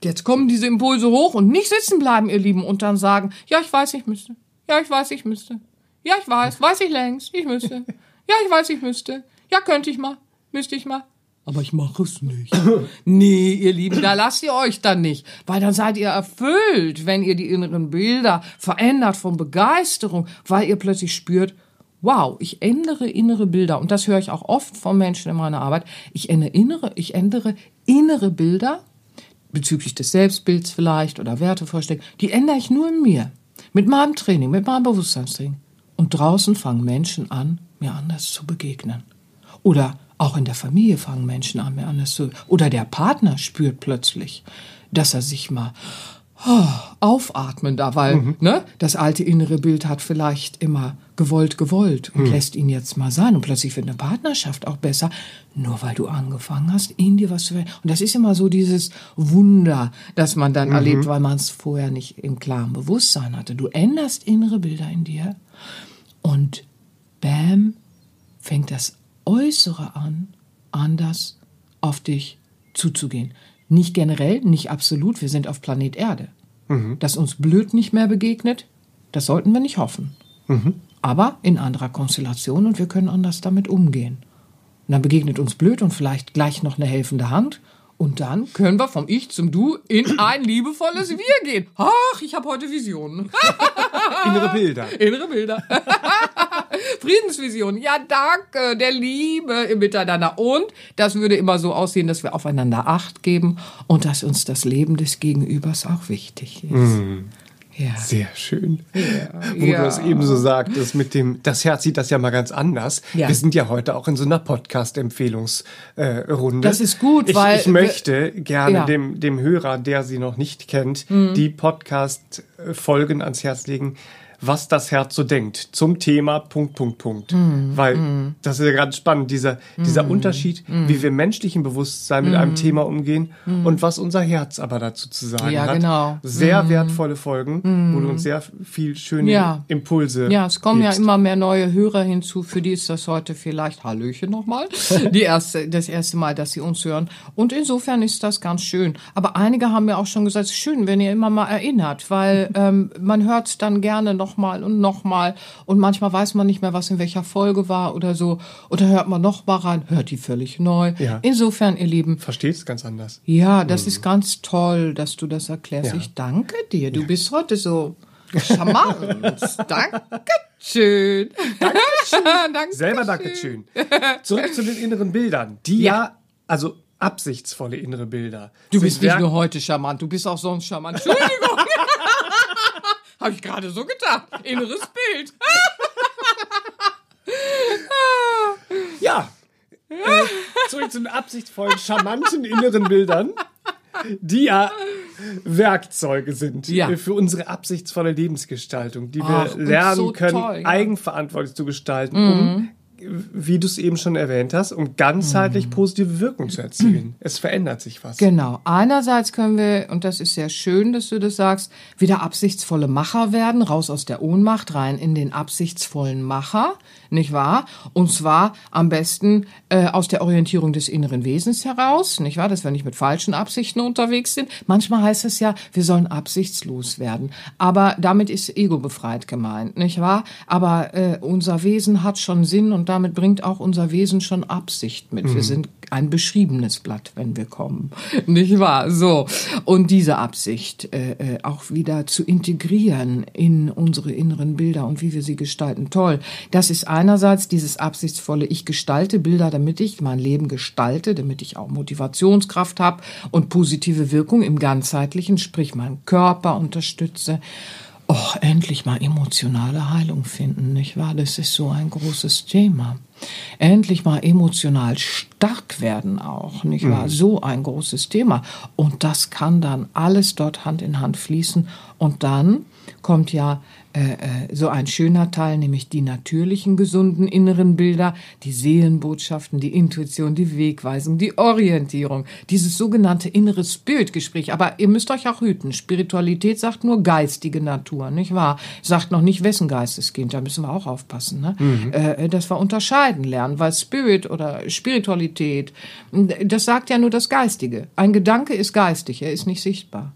Jetzt kommen diese Impulse hoch und nicht sitzen bleiben, ihr Lieben, und dann sagen, ja, ich weiß, ich müsste. Ja, ich weiß, ich müsste. Ja, ich weiß, weiß ich längst, ich müsste. Ja, ich weiß, ich müsste. Ja, könnte ich mal, müsste ich mal. Aber ich mache es nicht. *coughs* nee, ihr Lieben, da lasst ihr euch dann nicht, weil dann seid ihr erfüllt, wenn ihr die inneren Bilder verändert von Begeisterung, weil ihr plötzlich spürt, wow, ich ändere innere Bilder und das höre ich auch oft von Menschen in meiner Arbeit. Ich ändere innere, ich ändere innere Bilder bezüglich des Selbstbilds vielleicht oder Wertevorstellungen, die ändere ich nur in mir. Mit meinem Training, mit meinem Bewusstseinstraining. Und draußen fangen Menschen an, mir anders zu begegnen. Oder auch in der Familie fangen Menschen an, mir anders zu. Oder der Partner spürt plötzlich, dass er sich mal oh, aufatmen da, weil ne, das alte innere Bild hat vielleicht immer gewollt, gewollt und lässt ihn jetzt mal sein. Und plötzlich wird eine Partnerschaft auch besser, nur weil du angefangen hast, in dir was zu verändern. Und das ist immer so dieses Wunder, das man dann erlebt, weil man es vorher nicht im klaren Bewusstsein hatte. Du änderst innere Bilder in dir und bam, fängt das Äußere an, anders auf dich zuzugehen. Nicht generell, nicht absolut, wir sind auf Planet Erde. Dass uns blöd nicht mehr begegnet, das sollten wir nicht hoffen. Aber in anderer Konstellation und wir können anders damit umgehen. Und dann begegnet uns blöd und vielleicht gleich noch eine helfende Hand. Und dann können wir vom Ich zum Du in ein liebevolles Wir gehen. Ach, ich habe heute Visionen. *laughs* Innere Bilder. Innere Bilder. *laughs* Friedensvision. Ja, danke. Der Liebe im Miteinander. Und das würde immer so aussehen, dass wir aufeinander Acht geben und dass uns das Leben des Gegenübers auch wichtig ist. Ja. Sehr schön. Wo ja. du das eben so sagtest, mit dem, das Herz sieht das ja mal ganz anders. Ja. Wir sind ja heute auch in so einer Podcast-Empfehlungsrunde. Das ist gut, ich, weil Ich möchte gerne Ja. dem, dem Hörer, der sie noch nicht kennt, Mhm. die Podcast-Folgen ans Herz legen, was das Herz so denkt zum Thema Punkt, Punkt, Punkt. Mhm. Weil das ist ja ganz spannend, dieser, dieser Unterschied, Mhm. wie wir menschlichen Bewusstsein mit einem Thema umgehen und was unser Herz aber dazu zu sagen Ja, hat. genau. Sehr wertvolle Folgen, wo du uns sehr viel schöne Ja. Impulse Ja, es kommen gibst. ja immer mehr neue Hörer hinzu. Für die ist das heute vielleicht Hallöchen nochmal. *laughs* Die erste, das erste Mal, dass sie uns hören. Und insofern ist das ganz schön. Aber einige haben mir auch schon gesagt, es ist schön, wenn ihr immer mal erinnert, weil *laughs* ähm, man hört dann gerne nochmal und nochmal. Und manchmal weiß man nicht mehr, was in welcher Folge war oder so. Oder hört man noch mal rein, hört die völlig neu. Ja. Insofern, ihr Lieben, Versteht es ganz anders. ja, das ist ganz toll, dass du das erklärst. Ja. Ich danke dir. Du bist heute so charmant. Dankeschön. Dankeschön. *laughs* Selber Dankeschön. Zurück zu den inneren Bildern. Die ja, Ja. also absichtsvolle innere Bilder. Du bist nicht nur heute charmant, du bist auch sonst charmant. Entschuldigung. Habe ich gerade so gedacht. Inneres *laughs* Bild. *laughs* Ja. Äh, zurück zu den absichtsvollen, charmanten inneren Bildern, die ja Werkzeuge sind Ja. für unsere absichtsvolle Lebensgestaltung, die wir Ach, lernen so können, toll, ja. Mhm. eigenverantwortlich zu gestalten, um, wie du es eben schon erwähnt hast, um ganzheitlich Mhm. positive Wirkung zu erzielen. Es verändert sich was. Genau. Einerseits können wir, und das ist sehr schön, dass du das sagst, wieder absichtsvolle Macher werden, raus aus der Ohnmacht, rein in den absichtsvollen Macher, nicht wahr? Und zwar am besten äh, aus der Orientierung des inneren Wesens heraus, nicht wahr? Dass wir nicht mit falschen Absichten unterwegs sind. Manchmal heißt es ja, wir sollen absichtslos werden. Aber damit ist Ego befreit gemeint, nicht wahr? Aber äh, unser Wesen hat schon Sinn und damit bringt auch unser Wesen schon Absicht mit. Wir sind ein beschriebenes Blatt, wenn wir kommen. *laughs* Nicht wahr? So. Und diese Absicht äh, äh, auch wieder zu integrieren in unsere inneren Bilder und wie wir sie gestalten. Toll. Das ist einerseits dieses absichtsvolle, ich gestalte Bilder, damit ich mein Leben gestalte, damit ich auch Motivationskraft habe und positive Wirkung im ganzheitlichen, sprich meinen Körper unterstütze. Oh, endlich mal emotionale Heilung finden, nicht wahr? Das ist so ein großes Thema. Endlich mal emotional stark werden auch, nicht wahr? So ein großes Thema. Und das kann dann alles dort Hand in Hand fließen. Und dann kommt ja äh, äh, so ein schöner Teil, nämlich die natürlichen, gesunden inneren Bilder, die Seelenbotschaften, die Intuition, die Wegweisung, die Orientierung, dieses sogenannte inneres Bildgespräch. Aber ihr müsst euch auch hüten. Spiritualität sagt nur geistige Natur, nicht wahr? Sagt noch nicht, wessen Geisteskind. Da müssen wir auch aufpassen, ne? Äh, dass wir unterscheiden lernen, weil Spirit oder Spiritualität, das sagt ja nur das Geistige. Ein Gedanke ist geistig, er ist nicht sichtbar.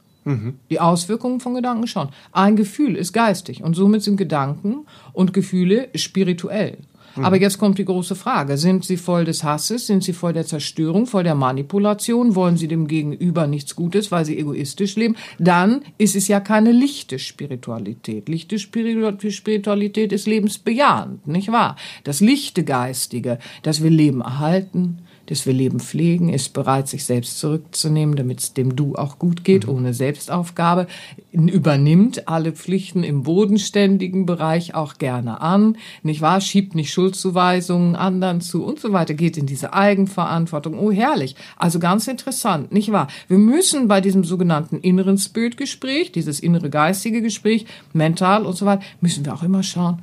Die Auswirkungen von Gedanken schon. Ein Gefühl ist geistig und somit sind Gedanken und Gefühle spirituell. Aber jetzt kommt die große Frage. Sind sie voll des Hasses? Sind sie voll der Zerstörung, voll der Manipulation? Wollen sie dem Gegenüber nichts Gutes, weil sie egoistisch leben? Dann ist es ja keine lichte Spiritualität. Lichte Spiritu- Spiritualität ist lebensbejahend, nicht wahr? Das lichte Geistige, dass wir Leben erhalten, dass wir Leben pflegen, ist bereit, sich selbst zurückzunehmen, damit es dem Du auch gut geht, ohne Selbstaufgabe, übernimmt alle Pflichten im bodenständigen Bereich auch gerne an, nicht wahr? Schiebt nicht Schuldzuweisungen anderen zu und so weiter, geht in diese Eigenverantwortung. Oh, herrlich. Also ganz interessant, nicht wahr? Wir müssen bei diesem sogenannten inneren Spirit-Gespräch, dieses innere geistige Gespräch, mental und so weiter, müssen wir auch immer schauen,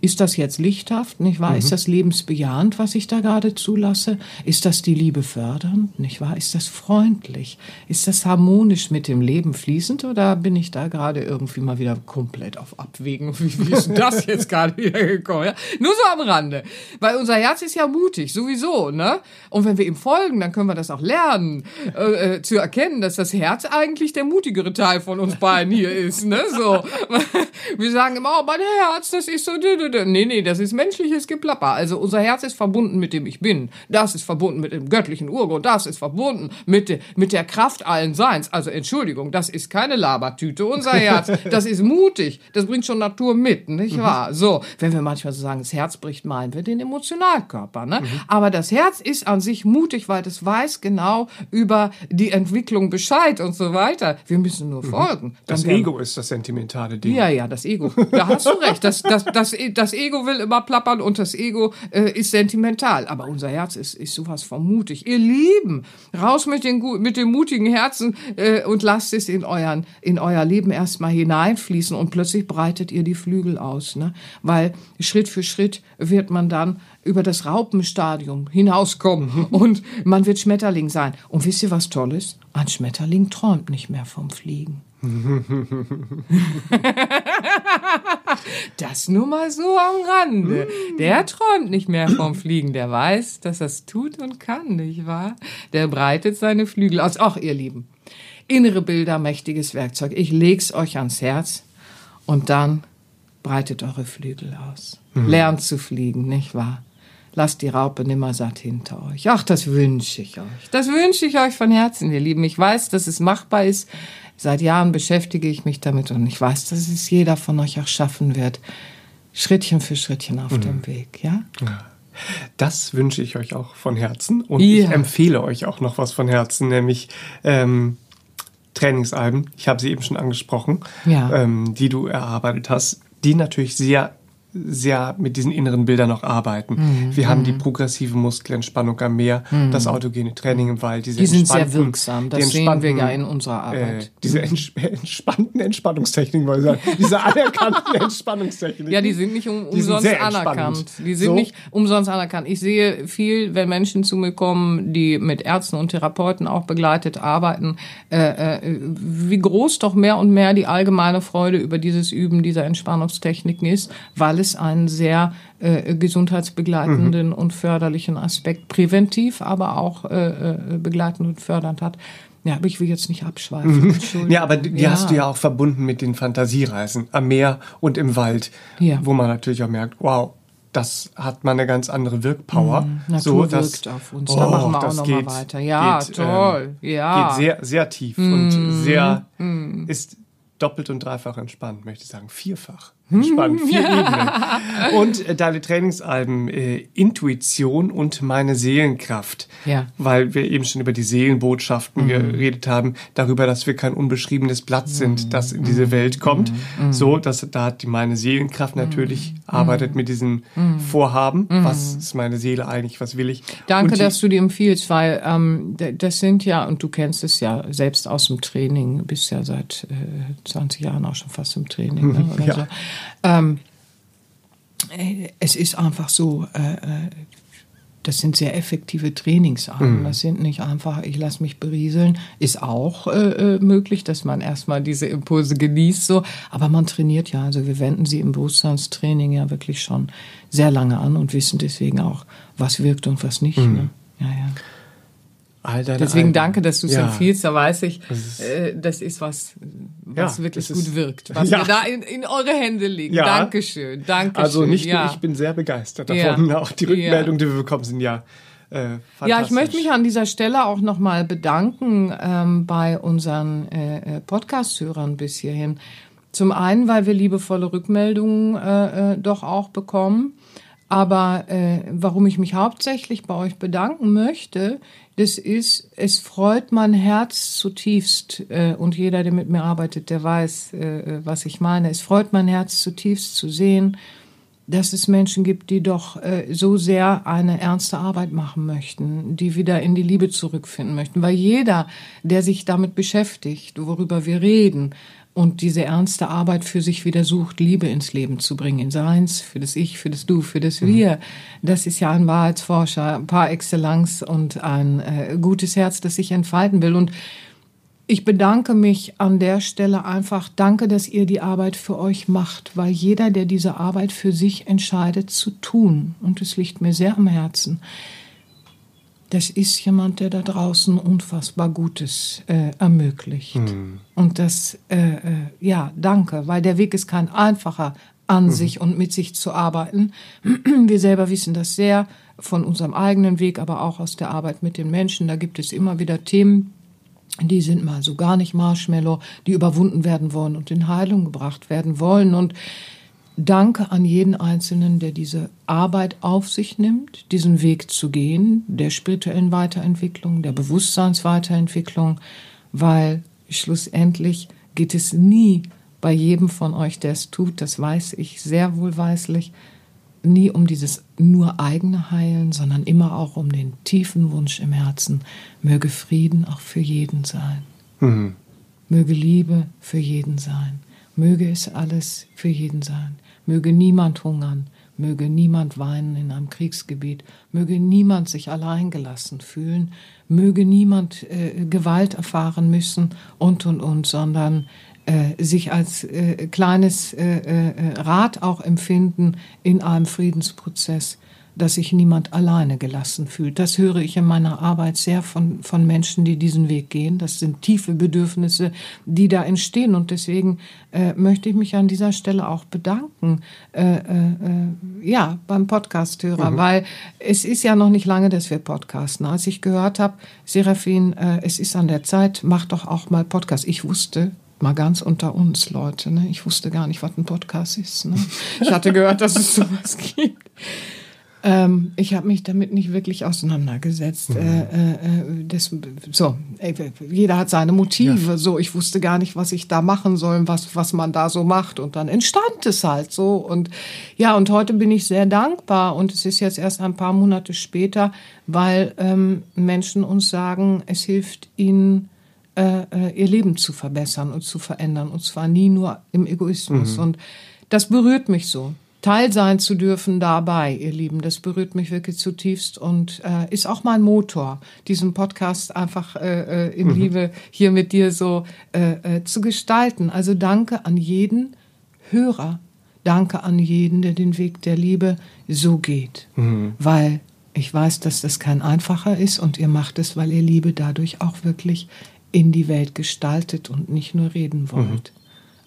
ist das jetzt lichthaft, nicht wahr? Ist das lebensbejahend, was ich da gerade zulasse? Ist das die Liebe fördernd, nicht wahr? Ist das freundlich? Ist das harmonisch mit dem Leben fließend oder bin ich da gerade irgendwie mal wieder komplett auf Abwägen? Wie, wie ist *laughs* das jetzt gerade wieder gekommen? Ja? Nur so am Rande. Weil unser Herz ist ja mutig, sowieso, ne? Und wenn wir ihm folgen, dann können wir das auch lernen, äh, äh, zu erkennen, dass das Herz eigentlich der mutigere Teil von uns beiden hier ist, ne? So. *laughs* Wir sagen immer, oh, mein Herz, das ist so, dü, dü, dü. Nee, nee, das ist menschliches Geplapper. Also unser Herz ist verbunden mit dem Ich Bin. Das ist verbunden mit dem göttlichen Urgrund. Das ist verbunden mit, de, mit der Kraft allen Seins. Also Entschuldigung, das ist keine Labertüte. Unser *laughs* Herz, das ist mutig. Das bringt schon Natur mit, nicht wahr? So, wenn wir manchmal so sagen, das Herz bricht, meinen wir den Emotionalkörper, ne? Aber das Herz ist an sich mutig, weil es weiß genau über die Entwicklung Bescheid und so weiter. Wir müssen nur folgen. Das Dann werden- Ego ist das sentimentale Ding. ja, ja, das Ego. Da hast du recht. Das, das, das, *laughs* das Ego will immer plappern und das Ego äh, ist sentimental. Aber unser Herz ist, ist sowas von mutig. Ihr Lieben, raus mit den, mit den mutigen Herzen äh, und lasst es in, euren, in euer Leben erstmal hineinfließen und plötzlich breitet ihr die Flügel aus. Ne? Weil Schritt für Schritt wird man dann über das Raupenstadium hinauskommen *laughs* und man wird Schmetterling sein. Und wisst ihr, was toll ist? Ein Schmetterling träumt nicht mehr vom Fliegen. *laughs* das nur mal so am Rande. Der träumt nicht mehr vom Fliegen. Der weiß, dass er es tut und kann, nicht wahr? Der breitet seine Flügel aus. Ach, ihr Lieben. Innere Bilder, mächtiges Werkzeug. Ich leg's euch ans Herz und dann breitet eure Flügel aus. Mhm. Lernt zu fliegen, nicht wahr? Lasst die Raupe nimmer satt hinter euch. Ach, das wünsche ich euch. Das wünsche ich euch von Herzen, ihr Lieben. Ich weiß, dass es machbar ist. Seit Jahren beschäftige ich mich damit und ich weiß, dass es jeder von euch auch schaffen wird. Schrittchen für Schrittchen auf mhm. dem Weg, ja? ja? Das wünsche ich euch auch von Herzen und ja. ich empfehle euch auch noch was von Herzen, nämlich ähm, Trainingsalben. Ich habe sie eben schon angesprochen, ja. ähm, die du erarbeitet hast, die natürlich sehr sehr mit diesen inneren Bildern noch arbeiten. Mhm. Wir haben die mhm. progressive Muskelentspannung am Meer, mhm. das autogene Training im Wald. Diese die sind sehr wirksam, das sehen wir ja in unserer äh, Arbeit. Äh, diese ents *laughs* entspannten Entspannungstechniken, wollte ich sagen. Diese anerkannten *laughs* Entspannungstechniken. Ja, die sind nicht um, umsonst sind anerkannt. Die sind so? nicht umsonst anerkannt. Ich sehe viel, wenn Menschen zu mir kommen, die mit Ärzten und Therapeuten auch begleitet arbeiten, äh, äh, wie groß doch mehr und mehr die allgemeine Freude über dieses Üben dieser Entspannungstechniken ist, weil es es einen sehr äh, gesundheitsbegleitenden mhm. und förderlichen Aspekt, präventiv, aber auch äh, äh, begleitend und fördernd hat. Ja, aber ich will jetzt nicht abschweifen. Mhm. Ja, aber die ja. hast du ja auch verbunden mit den Fantasiereisen am Meer und im Wald, ja. wo man natürlich auch merkt, wow, das hat man eine ganz andere Wirkpower. Mhm, Natur so, das, wirkt auf uns. Oh, da machen wir auch noch geht, mal weiter. Ja, geht, toll. Ähm, ja. Geht sehr, sehr tief mhm. und sehr mhm. ist doppelt und dreifach entspannt, möchte ich sagen, vierfach. Spannend, *laughs* vier Ebenen. Und äh, deine Trainingsalben äh, Intuition und meine Seelenkraft. Ja. Weil wir eben schon über die Seelenbotschaften mhm. geredet haben, darüber, dass wir kein unbeschriebenes Blatt sind, mhm. das in diese Welt kommt. Mhm. So, dass da hat die meine Seelenkraft natürlich mhm. arbeitet mit diesem mhm. Vorhaben. Mhm. Was ist meine Seele eigentlich? Was will ich? Danke, die, dass du die empfiehlst, weil ähm, das sind ja, und du kennst es ja selbst aus dem Training, bist ja seit äh, 20 Jahren auch schon fast im Training. Ne, *laughs* ja. So. Ähm, es ist einfach so, äh, äh, das sind sehr effektive Trainingsarten. Mhm. Das sind nicht einfach, ich lasse mich berieseln. Ist auch äh, äh, möglich, dass man erstmal diese Impulse genießt, so. Aber man trainiert ja. Also wir wenden sie im Bewusstseinstraining ja wirklich schon sehr lange an und wissen deswegen auch, was wirkt und was nicht. Mhm. Ne? Ja, ja. All deine Deswegen Alben. danke, dass du es ja. empfiehlst. Da weiß ich, das ist, äh, das ist was, was ja, wirklich gut wirkt, was *laughs* ja. wir da in, in eure Hände legen. Ja. Dankeschön, Dankeschön. Also nicht nur ich bin sehr begeistert davon. Auch die Rückmeldungen, die wir bekommen, sind ja äh, ja, ich möchte mich an dieser Stelle auch nochmal bedanken ähm, bei unseren äh, äh, Podcast-Hörern bis hierhin. Zum einen, weil wir liebevolle Rückmeldungen äh, äh, doch auch bekommen. Aber äh, warum ich mich hauptsächlich bei euch bedanken möchte, das ist, es freut mein Herz zutiefst, äh, und jeder, der mit mir arbeitet, der weiß, äh, was ich meine. Es freut mein Herz zutiefst zu sehen, dass es Menschen gibt, die doch äh, so sehr eine ernste Arbeit machen möchten, die wieder in die Liebe zurückfinden möchten. Weil jeder, der sich damit beschäftigt, worüber wir reden, und diese ernste Arbeit für sich wieder sucht, Liebe ins Leben zu bringen, in Seins, für das Ich, für das Du, für das mhm. Wir. Das ist ja ein Wahrheitsforscher par excellence und ein äh, gutes Herz, das sich entfalten will. Und ich bedanke mich an der Stelle einfach, danke, dass ihr die Arbeit für euch macht, weil jeder, der diese Arbeit für sich entscheidet zu tun, und es liegt mir sehr am Herzen, das ist jemand, der da draußen unfassbar Gutes äh, ermöglicht. Mhm. Und das, äh, äh, ja, danke, weil der Weg ist kein einfacher, an mhm. sich und mit sich zu arbeiten. *clears throat* Wir selber wissen das sehr von unserem eigenen Weg, aber auch aus der Arbeit mit den Menschen. Da gibt es immer wieder Themen, die sind mal so gar nicht Marshmallow, die überwunden werden wollen und in Heilung gebracht werden wollen. Und Danke an jeden Einzelnen, der diese Arbeit auf sich nimmt, diesen Weg zu gehen, der spirituellen Weiterentwicklung, der Bewusstseinsweiterentwicklung, weil schlussendlich geht es nie bei jedem von euch, der es tut, das weiß ich sehr wohlweislich, nie um dieses nur eigene Heilen, sondern immer auch um den tiefen Wunsch im Herzen, möge Frieden auch für jeden sein. Mhm. Möge Liebe für jeden sein. Möge es alles für jeden sein. Möge niemand hungern. Möge niemand weinen in einem Kriegsgebiet. Möge niemand sich alleingelassen fühlen. Möge niemand äh, Gewalt erfahren müssen und, und, und, sondern äh, sich als äh, kleines äh, äh, Rad auch empfinden in einem Friedensprozess dass sich niemand alleine gelassen fühlt. Das höre ich in meiner Arbeit sehr von, von Menschen, die diesen Weg gehen. Das sind tiefe Bedürfnisse, die da entstehen. Und deswegen äh, möchte ich mich an dieser Stelle auch bedanken, äh, äh, äh ja, beim Podcasthörer, mhm. weil es ist ja noch nicht lange, dass wir podcasten. Als ich gehört habe, Serafin, äh, es ist an der Zeit, mach doch auch mal Podcast. Ich wusste, mal ganz unter uns, Leute. Ne? Ich wusste gar nicht, was ein Podcast ist. Ne? Ich hatte gehört, dass es sowas gibt. Ähm, ich habe mich damit nicht wirklich auseinandergesetzt. Mhm. Äh, äh, das, so, jeder hat seine Motive. Ja. So, ich wusste gar nicht, was ich da machen soll, was was man da so macht. Und dann entstand es halt so. Und ja, und heute bin ich sehr dankbar. Und es ist jetzt erst ein paar Monate später, weil ähm, Menschen uns sagen, es hilft ihnen äh, äh ihr Leben zu verbessern und zu verändern. Und zwar nie nur im Egoismus. Mhm. Und das berührt mich so. Teil sein zu dürfen dabei, ihr Lieben. Das berührt mich wirklich zutiefst und äh, ist auch mein Motor, diesen Podcast einfach äh, äh, in mhm. Liebe hier mit dir so äh, äh, zu gestalten. Also danke an jeden Hörer, danke an jeden, der den Weg der Liebe so geht, mhm. weil ich weiß, dass das kein einfacher ist und ihr macht es, weil ihr Liebe dadurch auch wirklich in die Welt gestaltet und nicht nur reden wollt. Mhm.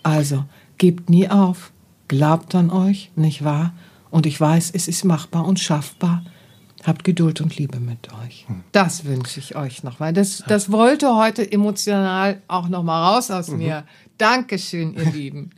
Also gebt nie auf Glaubt an euch, nicht wahr? Und ich weiß, es ist machbar und schaffbar. Habt Geduld und Liebe mit euch. Hm. Das wünsche ich euch nochmal. Das, das wollte heute emotional auch nochmal raus aus mhm. mir. Dankeschön, ihr *laughs* Lieben.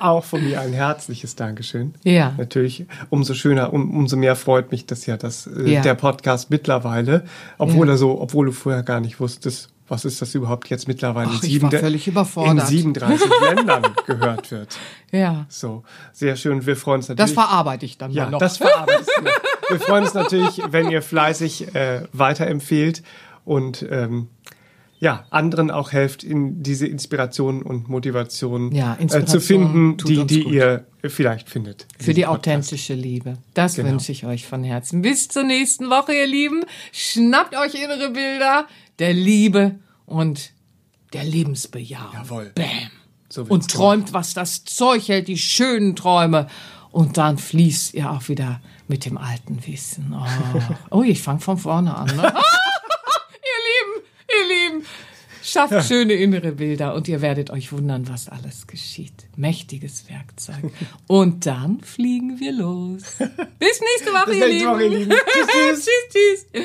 auch von mir ein herzliches Dankeschön. Ja. Natürlich, umso schöner, um, umso mehr freut mich das ja, dass äh, ja. der Podcast mittlerweile, obwohl ja. er so, obwohl du vorher gar nicht wusstest, was ist das überhaupt jetzt mittlerweile Ach, in, sieben, völlig überfordert. in 37 *laughs* Ländern gehört wird. Ja. So, sehr schön. Wir freuen uns natürlich. Das verarbeite ich dann ja, mal noch. Das verarbeitest du. Wir freuen uns natürlich, wenn ihr fleißig äh, weiterempfehlt und ähm, ja, anderen auch helft, in diese Inspiration und Motivation, ja, Inspiration äh, zu finden, die, die ihr vielleicht findet. Für die authentische Liebe. Das genau. wünsche ich euch von Herzen. Bis zur nächsten Woche, ihr Lieben. Schnappt euch innere Bilder der Liebe und der Lebensbejahung. Jawohl. Bam. So und träumt, tun. was das Zeug hält, die schönen Träume. Und dann fließt ihr auch wieder mit dem alten Wissen. Oh, *laughs* oh ich fange von vorne an. Ne? *laughs* *laughs* ihr Lieben, ihr Lieben, schafft ja. schöne innere Bilder und ihr werdet euch wundern, was alles geschieht. Mächtiges Werkzeug. Und dann fliegen wir los. Bis nächste Woche, Bis ihr, nächste Woche ihr Lieben. tschüss, tschüss. tschüss.